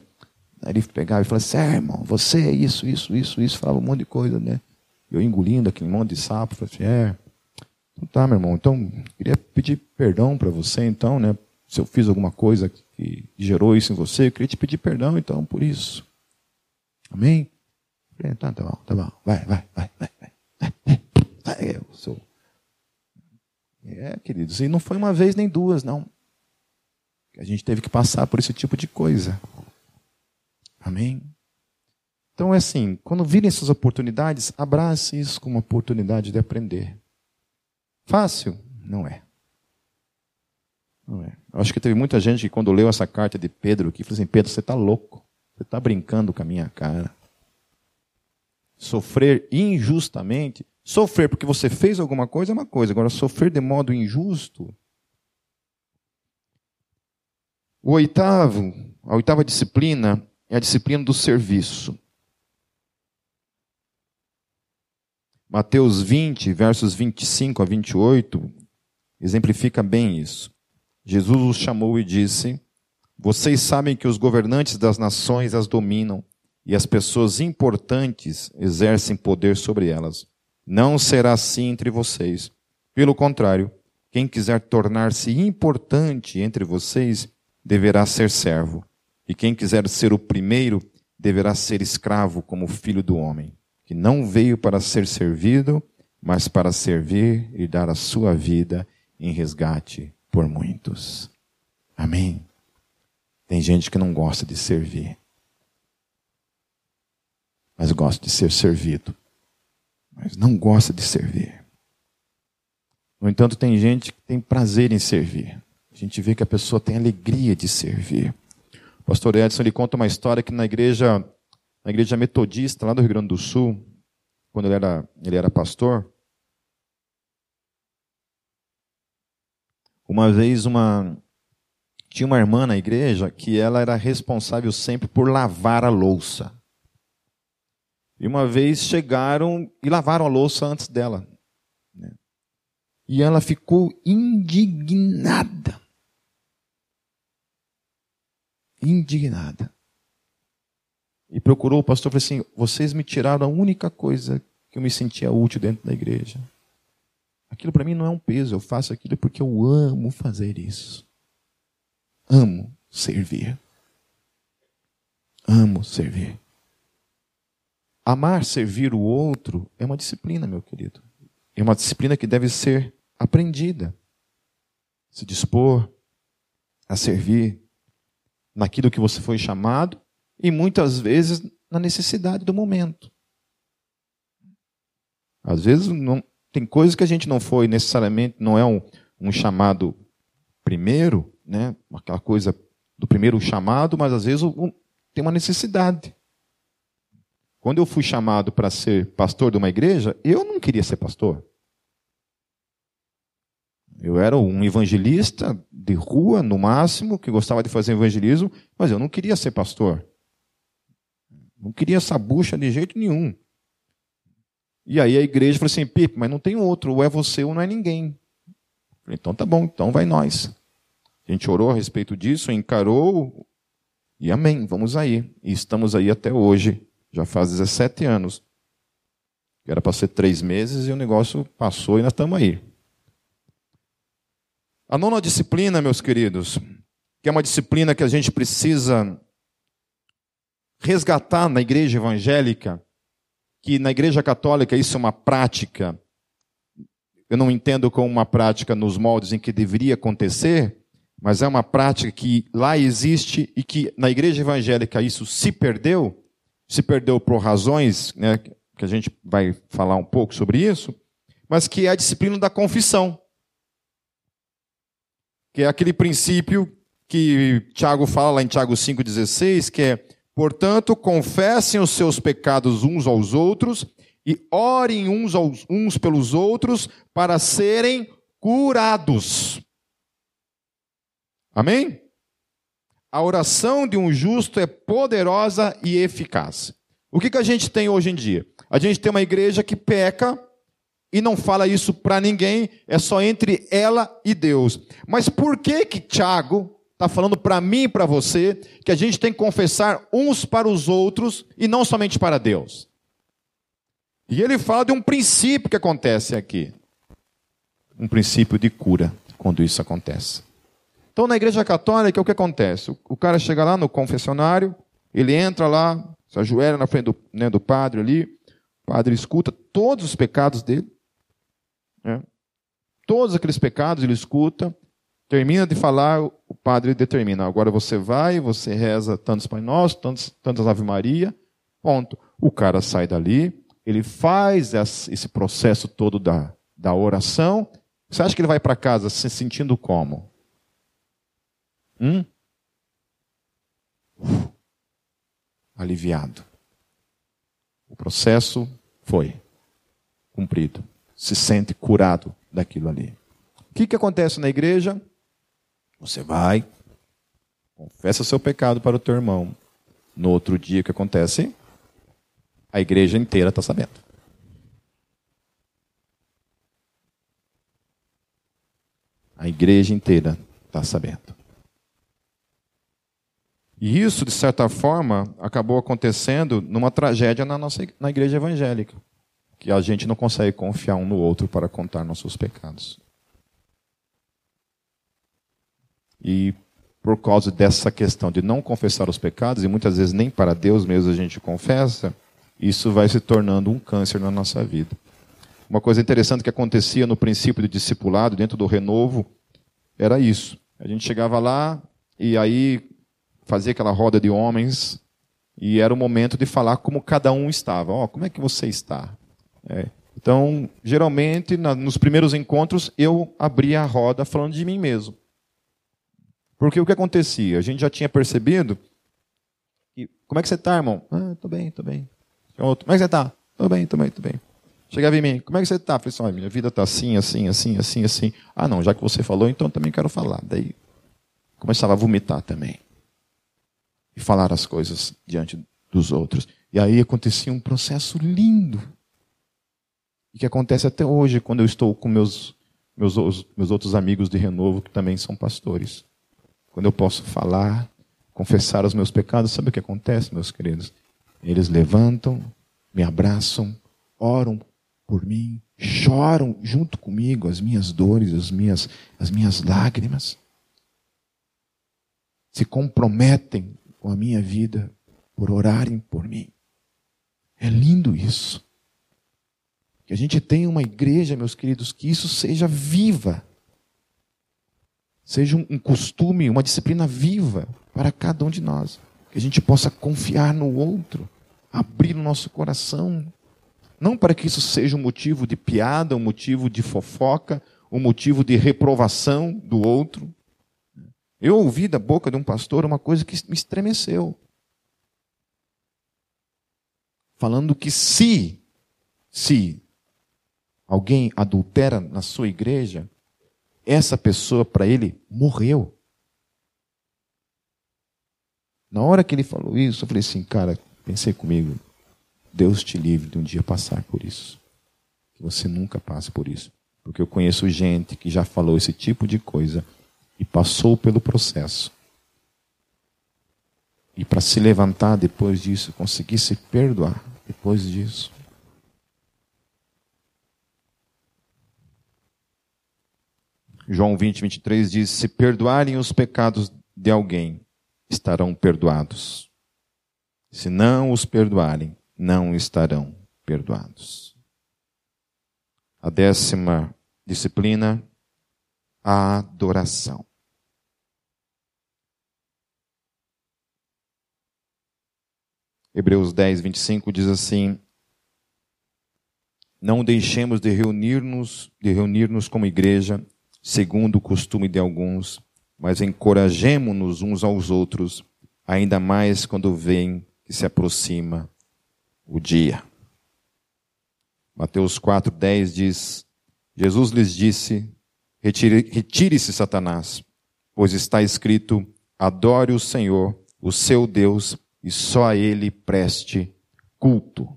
Speaker 1: Aí ele pegava e falava assim, é, irmão, você é isso, isso, isso, isso, falava um monte de coisa, né? Eu engolindo aquele monte de sapo, falei assim, é, então, tá, meu irmão. Então, queria pedir perdão para você, então, né? Se eu fiz alguma coisa que gerou isso em você, eu queria te pedir perdão, então, por isso. Amém? Tá, tá bom, tá bom. Vai, vai, vai, vai, vai. vai eu sou. É, queridos, e não foi uma vez nem duas, não. A gente teve que passar por esse tipo de coisa. Amém? Então é assim, quando virem essas oportunidades, abrace isso como uma oportunidade de aprender. Fácil? Não é. Não é. Acho que teve muita gente que quando leu essa carta de Pedro aqui, falou assim, Pedro, você está louco. Você está brincando com a minha cara. Sofrer injustamente. Sofrer porque você fez alguma coisa é uma coisa. Agora, sofrer de modo injusto. O oitavo, a oitava disciplina é a disciplina do serviço. Mateus 20, versos 25 a 28, exemplifica bem isso. Jesus os chamou e disse: Vocês sabem que os governantes das nações as dominam e as pessoas importantes exercem poder sobre elas. Não será assim entre vocês. Pelo contrário, quem quiser tornar-se importante entre vocês deverá ser servo, e quem quiser ser o primeiro deverá ser escravo como filho do homem que não veio para ser servido, mas para servir e dar a sua vida em resgate por muitos. Amém? Tem gente que não gosta de servir, mas gosta de ser servido, mas não gosta de servir. No entanto, tem gente que tem prazer em servir. A gente vê que a pessoa tem alegria de servir. O pastor Edson ele conta uma história que na igreja, na igreja metodista lá do Rio Grande do Sul, quando ele era, ele era pastor, uma vez uma tinha uma irmã na igreja que ela era responsável sempre por lavar a louça. E uma vez chegaram e lavaram a louça antes dela. Né? E ela ficou indignada. Indignada. E procurou o pastor e falou assim: Vocês me tiraram a única coisa que eu me sentia útil dentro da igreja. Aquilo para mim não é um peso, eu faço aquilo porque eu amo fazer isso. Amo servir. Amo servir. Amar, servir o outro é uma disciplina, meu querido. É uma disciplina que deve ser aprendida. Se dispor a servir naquilo que você foi chamado e muitas vezes na necessidade do momento. Às vezes não, tem coisas que a gente não foi necessariamente, não é um, um chamado primeiro, né? aquela coisa do primeiro chamado, mas às vezes um, tem uma necessidade. Quando eu fui chamado para ser pastor de uma igreja, eu não queria ser pastor. Eu era um evangelista de rua, no máximo, que gostava de fazer evangelismo, mas eu não queria ser pastor. Não queria essa bucha de jeito nenhum. E aí a igreja falou assim: Pipe, mas não tem outro, ou é você ou não é ninguém. Falei, então tá bom, então vai nós. A gente orou a respeito disso, encarou, e amém, vamos aí. E estamos aí até hoje, já faz 17 anos. Era para ser três meses e o negócio passou e nós estamos aí. A nona disciplina, meus queridos, que é uma disciplina que a gente precisa resgatar na igreja evangélica, que na igreja católica isso é uma prática, eu não entendo como uma prática nos moldes em que deveria acontecer, mas é uma prática que lá existe e que na igreja evangélica isso se perdeu, se perdeu por razões, né, que a gente vai falar um pouco sobre isso, mas que é a disciplina da confissão. Que é aquele princípio que Tiago fala lá em Tiago 5,16, que é, portanto, confessem os seus pecados uns aos outros e orem uns, aos, uns pelos outros para serem curados. Amém? A oração de um justo é poderosa e eficaz. O que, que a gente tem hoje em dia? A gente tem uma igreja que peca e não fala isso para ninguém, é só entre ela e Deus. Mas por que que Tiago está falando para mim e para você que a gente tem que confessar uns para os outros e não somente para Deus? E ele fala de um princípio que acontece aqui. Um princípio de cura quando isso acontece. Então, na igreja católica, o que acontece? O cara chega lá no confessionário, ele entra lá, se ajoelha na frente do, né, do padre ali, o padre escuta todos os pecados dele, né? todos aqueles pecados ele escuta, termina de falar, o padre determina, agora você vai, você reza tantos Pai Nosso, tantos, tantas Ave Maria, ponto. O cara sai dali, ele faz esse processo todo da, da oração, você acha que ele vai para casa se sentindo como? Hum? Aliviado. O processo foi cumprido. Se sente curado daquilo ali. O que, que acontece na igreja? Você vai, confessa seu pecado para o teu irmão. No outro dia, o que acontece? A igreja inteira está sabendo. A igreja inteira está sabendo. E isso, de certa forma, acabou acontecendo numa tragédia na nossa na igreja evangélica, que a gente não consegue confiar um no outro para contar nossos pecados. E por causa dessa questão de não confessar os pecados, e muitas vezes nem para Deus mesmo a gente confessa, isso vai se tornando um câncer na nossa vida. Uma coisa interessante que acontecia no princípio de discipulado, dentro do renovo, era isso. A gente chegava lá e aí fazia aquela roda de homens e era o momento de falar como cada um estava. Ó, oh, como é que você está? É, Então, geralmente, na, nos primeiros encontros, eu abria a roda falando de mim mesmo. Porque o que acontecia? A gente já tinha percebido que, como é que você está, irmão? Ah, tô bem, tô bem. Outro, como é que você está? Tô bem, tô bem, tô bem. Chegava em mim, como é que você está? Falei assim, minha vida está assim, assim, assim, assim, assim. Ah, não, já que você falou, então também quero falar. Daí começava a vomitar também. E falar as coisas diante dos outros. E aí acontecia um processo lindo. E que acontece até hoje, quando eu estou com meus, meus, meus outros amigos de renovo, que também são pastores. Quando eu posso falar, confessar os meus pecados, sabe o que acontece, meus queridos? Eles levantam, me abraçam, oram por mim, choram junto comigo as minhas dores, as minhas, as minhas lágrimas. Se comprometem com a minha vida por orarem por mim. É lindo isso. Que a gente tenha uma igreja, meus queridos, que isso seja viva. Seja um costume, uma disciplina viva para cada um de nós. Que a gente possa confiar no outro, abrir o nosso coração, não para que isso seja um motivo de piada, um motivo de fofoca, um motivo de reprovação do outro. Eu ouvi da boca de um pastor uma coisa que me estremeceu. Falando que se, se alguém adultera na sua igreja, essa pessoa para ele morreu. Na hora que ele falou isso, eu falei assim, cara, pensei comigo, Deus te livre de um dia passar por isso. Que você nunca passe por isso. Porque eu conheço gente que já falou esse tipo de coisa e passou pelo processo. E para se levantar depois disso, conseguir se perdoar depois disso. João 20, 23 diz: Se perdoarem os pecados de alguém, estarão perdoados. Se não os perdoarem, não estarão perdoados. A décima disciplina, a adoração. Hebreus 10, 25 diz assim: Não deixemos de reunir-nos, de reunir-nos como igreja, segundo o costume de alguns, mas encorajemo-nos uns aos outros, ainda mais quando veem que se aproxima o dia. Mateus 4,10 diz: Jesus lhes disse: Retire-se, Satanás, pois está escrito: Adore o Senhor, o seu Deus, e só a Ele preste culto.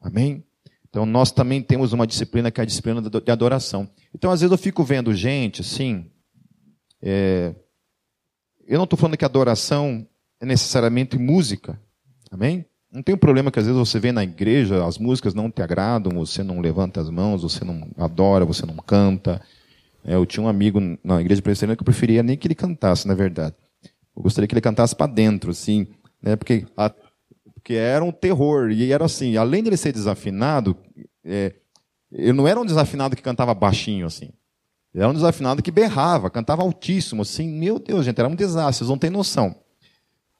Speaker 1: Amém? Então nós também temos uma disciplina que é a disciplina de adoração. Então às vezes eu fico vendo gente assim. É, eu não estou falando que adoração é necessariamente música. Amém? Não tem um problema que às vezes você vê na igreja, as músicas não te agradam, você não levanta as mãos, você não adora, você não canta. É, eu tinha um amigo na igreja presbiteriana que eu preferia nem que ele cantasse, na verdade. Eu gostaria que ele cantasse para dentro, assim, né, porque, a, porque era um terror. E era assim, além de ele ser desafinado, é, ele não era um desafinado que cantava baixinho, assim. Ele era um desafinado que berrava, cantava altíssimo, assim. Meu Deus, gente, era um desastre, vocês não têm noção.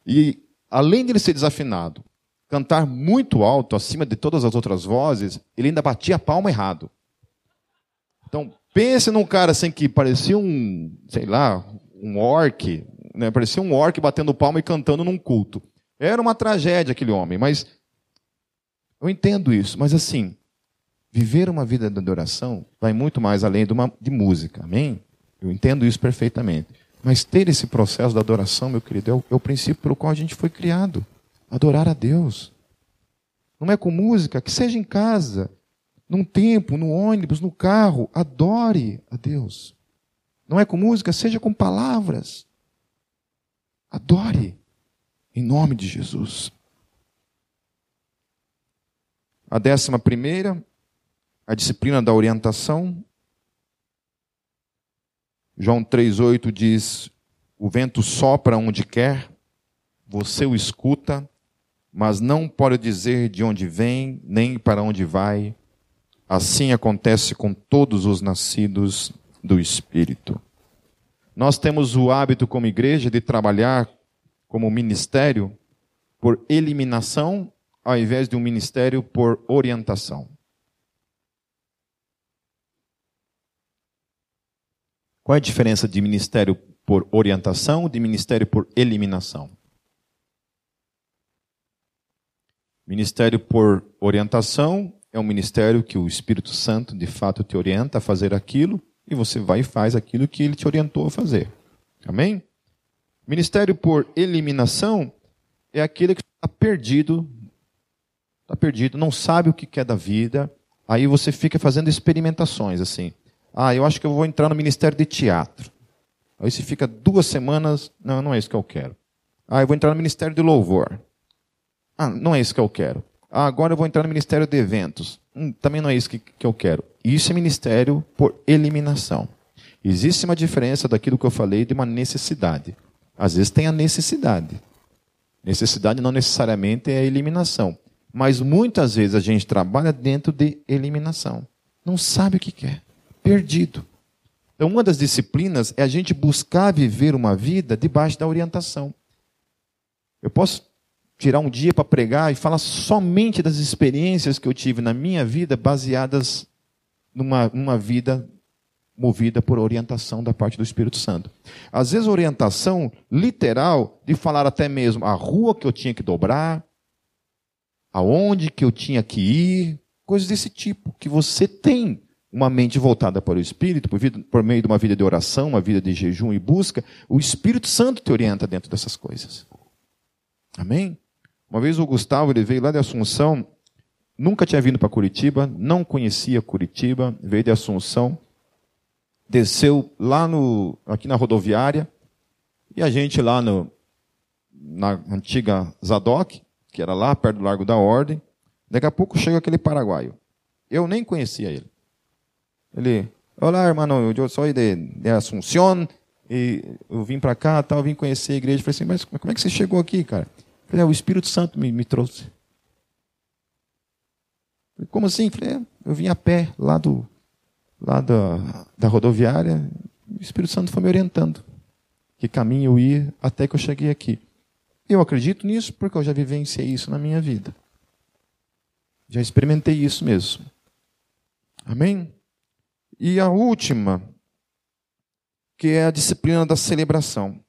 Speaker 1: E além de ele ser desafinado, cantar muito alto, acima de todas as outras vozes, ele ainda batia a palma errado. Então, pense num cara assim que parecia um, sei lá, um orc, né? parecia um orc batendo palma e cantando num culto. Era uma tragédia aquele homem, mas eu entendo isso, mas assim, viver uma vida de adoração vai muito mais além de, uma, de música, amém? Eu entendo isso perfeitamente. Mas ter esse processo da adoração, meu querido, é o, é o princípio pelo qual a gente foi criado. Adorar a Deus. Não é com música, que seja em casa, num tempo, no ônibus, no carro, adore a Deus. Não é com música, seja com palavras. Adore em nome de Jesus. A décima primeira, a disciplina da orientação. João 3,8 diz: O vento sopra onde quer, você o escuta, mas não pode dizer de onde vem, nem para onde vai. Assim acontece com todos os nascidos do Espírito. Nós temos o hábito como igreja de trabalhar como ministério por eliminação, ao invés de um ministério por orientação. Qual é a diferença de ministério por orientação de ministério por eliminação? Ministério por orientação é um ministério que o Espírito Santo de fato te orienta a fazer aquilo e você vai e faz aquilo que ele te orientou a fazer. Amém? Ministério por eliminação é aquele que está perdido, está perdido, não sabe o que quer da vida, aí você fica fazendo experimentações assim. Ah, eu acho que eu vou entrar no ministério de teatro. Aí você fica duas semanas, não, não é isso que eu quero. Ah, eu vou entrar no ministério de louvor. Ah, não é isso que eu quero. Ah, agora eu vou entrar no ministério de eventos. Hum, também não é isso que, que eu quero. Isso é ministério por eliminação. Existe uma diferença daquilo que eu falei de uma necessidade. Às vezes tem a necessidade. Necessidade não necessariamente é a eliminação. Mas muitas vezes a gente trabalha dentro de eliminação. Não sabe o que quer. Perdido. Então, uma das disciplinas é a gente buscar viver uma vida debaixo da orientação. Eu posso tirar um dia para pregar e falar somente das experiências que eu tive na minha vida baseadas numa, numa vida movida por orientação da parte do Espírito Santo. Às vezes, orientação literal de falar até mesmo a rua que eu tinha que dobrar, aonde que eu tinha que ir, coisas desse tipo, que você tem uma mente voltada para o Espírito, por, vida, por meio de uma vida de oração, uma vida de jejum e busca, o Espírito Santo te orienta dentro dessas coisas. Amém? Uma vez o Gustavo ele veio lá de Assunção, nunca tinha vindo para Curitiba, não conhecia Curitiba, veio de Assunção desceu lá no, aqui na rodoviária, e a gente lá no, na antiga Zadok, que era lá perto do Largo da Ordem, daqui a pouco chega aquele paraguaio. Eu nem conhecia ele. Ele, olá, irmão, eu sou de, de Assunção, e eu vim para cá, tal, vim conhecer a igreja. falei assim, mas como é que você chegou aqui, cara? falei, é, o Espírito Santo me, me trouxe. falei, como assim? falei, é, eu vim a pé lá do, lá da, da rodoviária, o Espírito Santo foi me orientando que caminho eu ir até que eu cheguei aqui. Eu acredito nisso porque eu já vivenciei isso na minha vida. Já experimentei isso mesmo. Amém? E a última, que é a disciplina da celebração.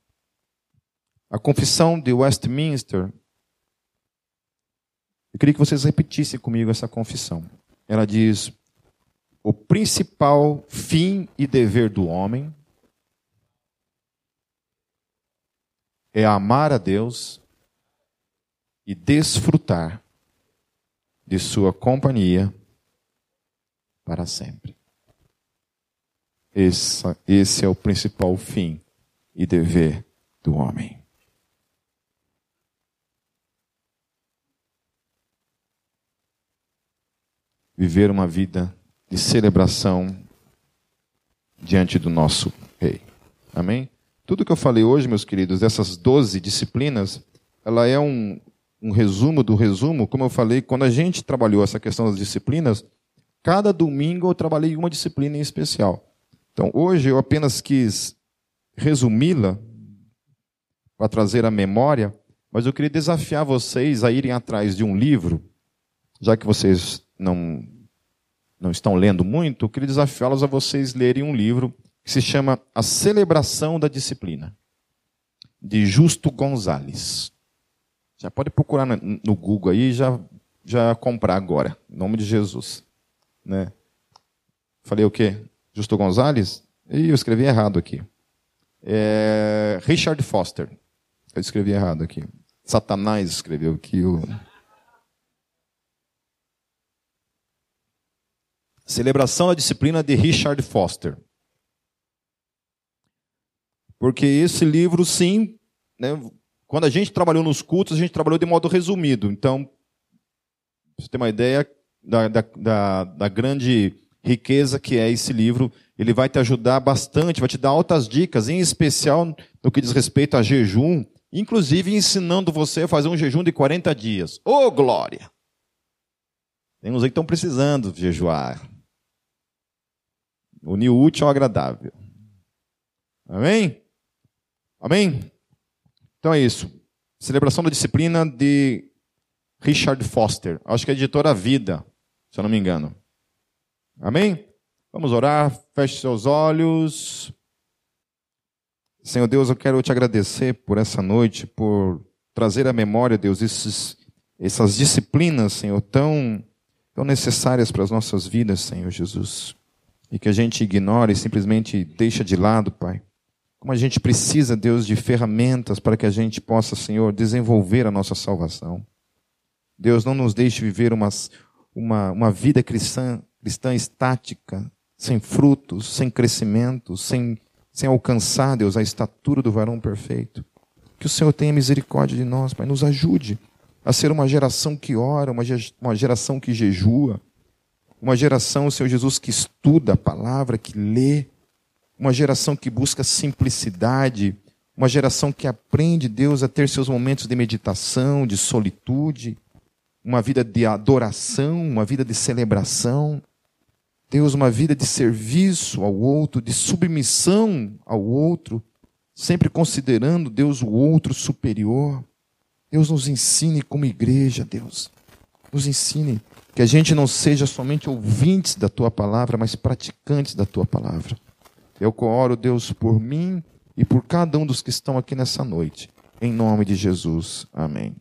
Speaker 1: A confissão de Westminster. Eu queria que vocês repetissem comigo essa confissão. Ela diz: o principal fim e dever do homem é amar a Deus e desfrutar de sua companhia para sempre. Esse, esse é o principal fim e dever do homem. Viver uma vida de celebração diante do nosso Rei. Amém? Tudo que eu falei hoje, meus queridos, dessas 12 disciplinas, ela é um, um resumo do resumo. Como eu falei, quando a gente trabalhou essa questão das disciplinas, cada domingo eu trabalhei uma disciplina em especial. Então, hoje eu apenas quis resumi-la para trazer a memória, mas eu queria desafiar vocês a irem atrás de um livro, já que vocês não não estão lendo muito, eu queria desafiá-los a vocês lerem um livro que se chama A Celebração da Disciplina, de Justo Gonzalez. Já pode procurar no Google aí e já, já comprar agora, em nome de Jesus. Né? Falei o quê? Justo Gonzalez? Ih, eu escrevi errado aqui. É Richard Foster. Eu escrevi errado aqui. Satanás escreveu aqui. O... Celebração da disciplina de Richard Foster. Porque esse livro, sim, né, quando a gente trabalhou nos cultos, a gente trabalhou de modo resumido. Então, você tem uma ideia da, da, da, da grande riqueza que é esse livro, ele vai te ajudar bastante, vai te dar altas dicas, em especial no que diz respeito a jejum, inclusive ensinando você a fazer um jejum de 40 dias. Ô, oh, glória! Tem uns aí que estão precisando jejuar. Unir o útil ao agradável. Amém? Amém? Então é isso. Celebração da disciplina de Richard Foster. Acho que é editora Vida, se eu não me engano. Amém? Vamos orar. Feche seus olhos. Senhor Deus, eu quero te agradecer por essa noite, por trazer à memória, Deus, esses, essas disciplinas, Senhor, tão, tão necessárias para as nossas vidas, Senhor Jesus. E que a gente ignora e simplesmente deixa de lado, Pai. Como a gente precisa, Deus, de ferramentas para que a gente possa, Senhor, desenvolver a nossa salvação. Deus, não nos deixe viver uma, uma, uma vida cristã, cristã estática, sem frutos, sem crescimento, sem sem alcançar, Deus, a estatura do varão perfeito. Que o Senhor tenha misericórdia de nós, Pai, nos ajude a ser uma geração que ora, uma geração que jejua, uma geração, Senhor Jesus, que estuda a palavra, que lê, uma geração que busca simplicidade, uma geração que aprende, Deus, a ter seus momentos de meditação, de solitude, uma vida de adoração, uma vida de celebração. Deus, uma vida de serviço ao outro, de submissão ao outro, sempre considerando, Deus, o outro superior. Deus nos ensine como igreja, Deus. Nos ensine que a gente não seja somente ouvintes da tua palavra, mas praticantes da tua palavra. Eu oro, Deus, por mim e por cada um dos que estão aqui nessa noite. Em nome de Jesus. Amém.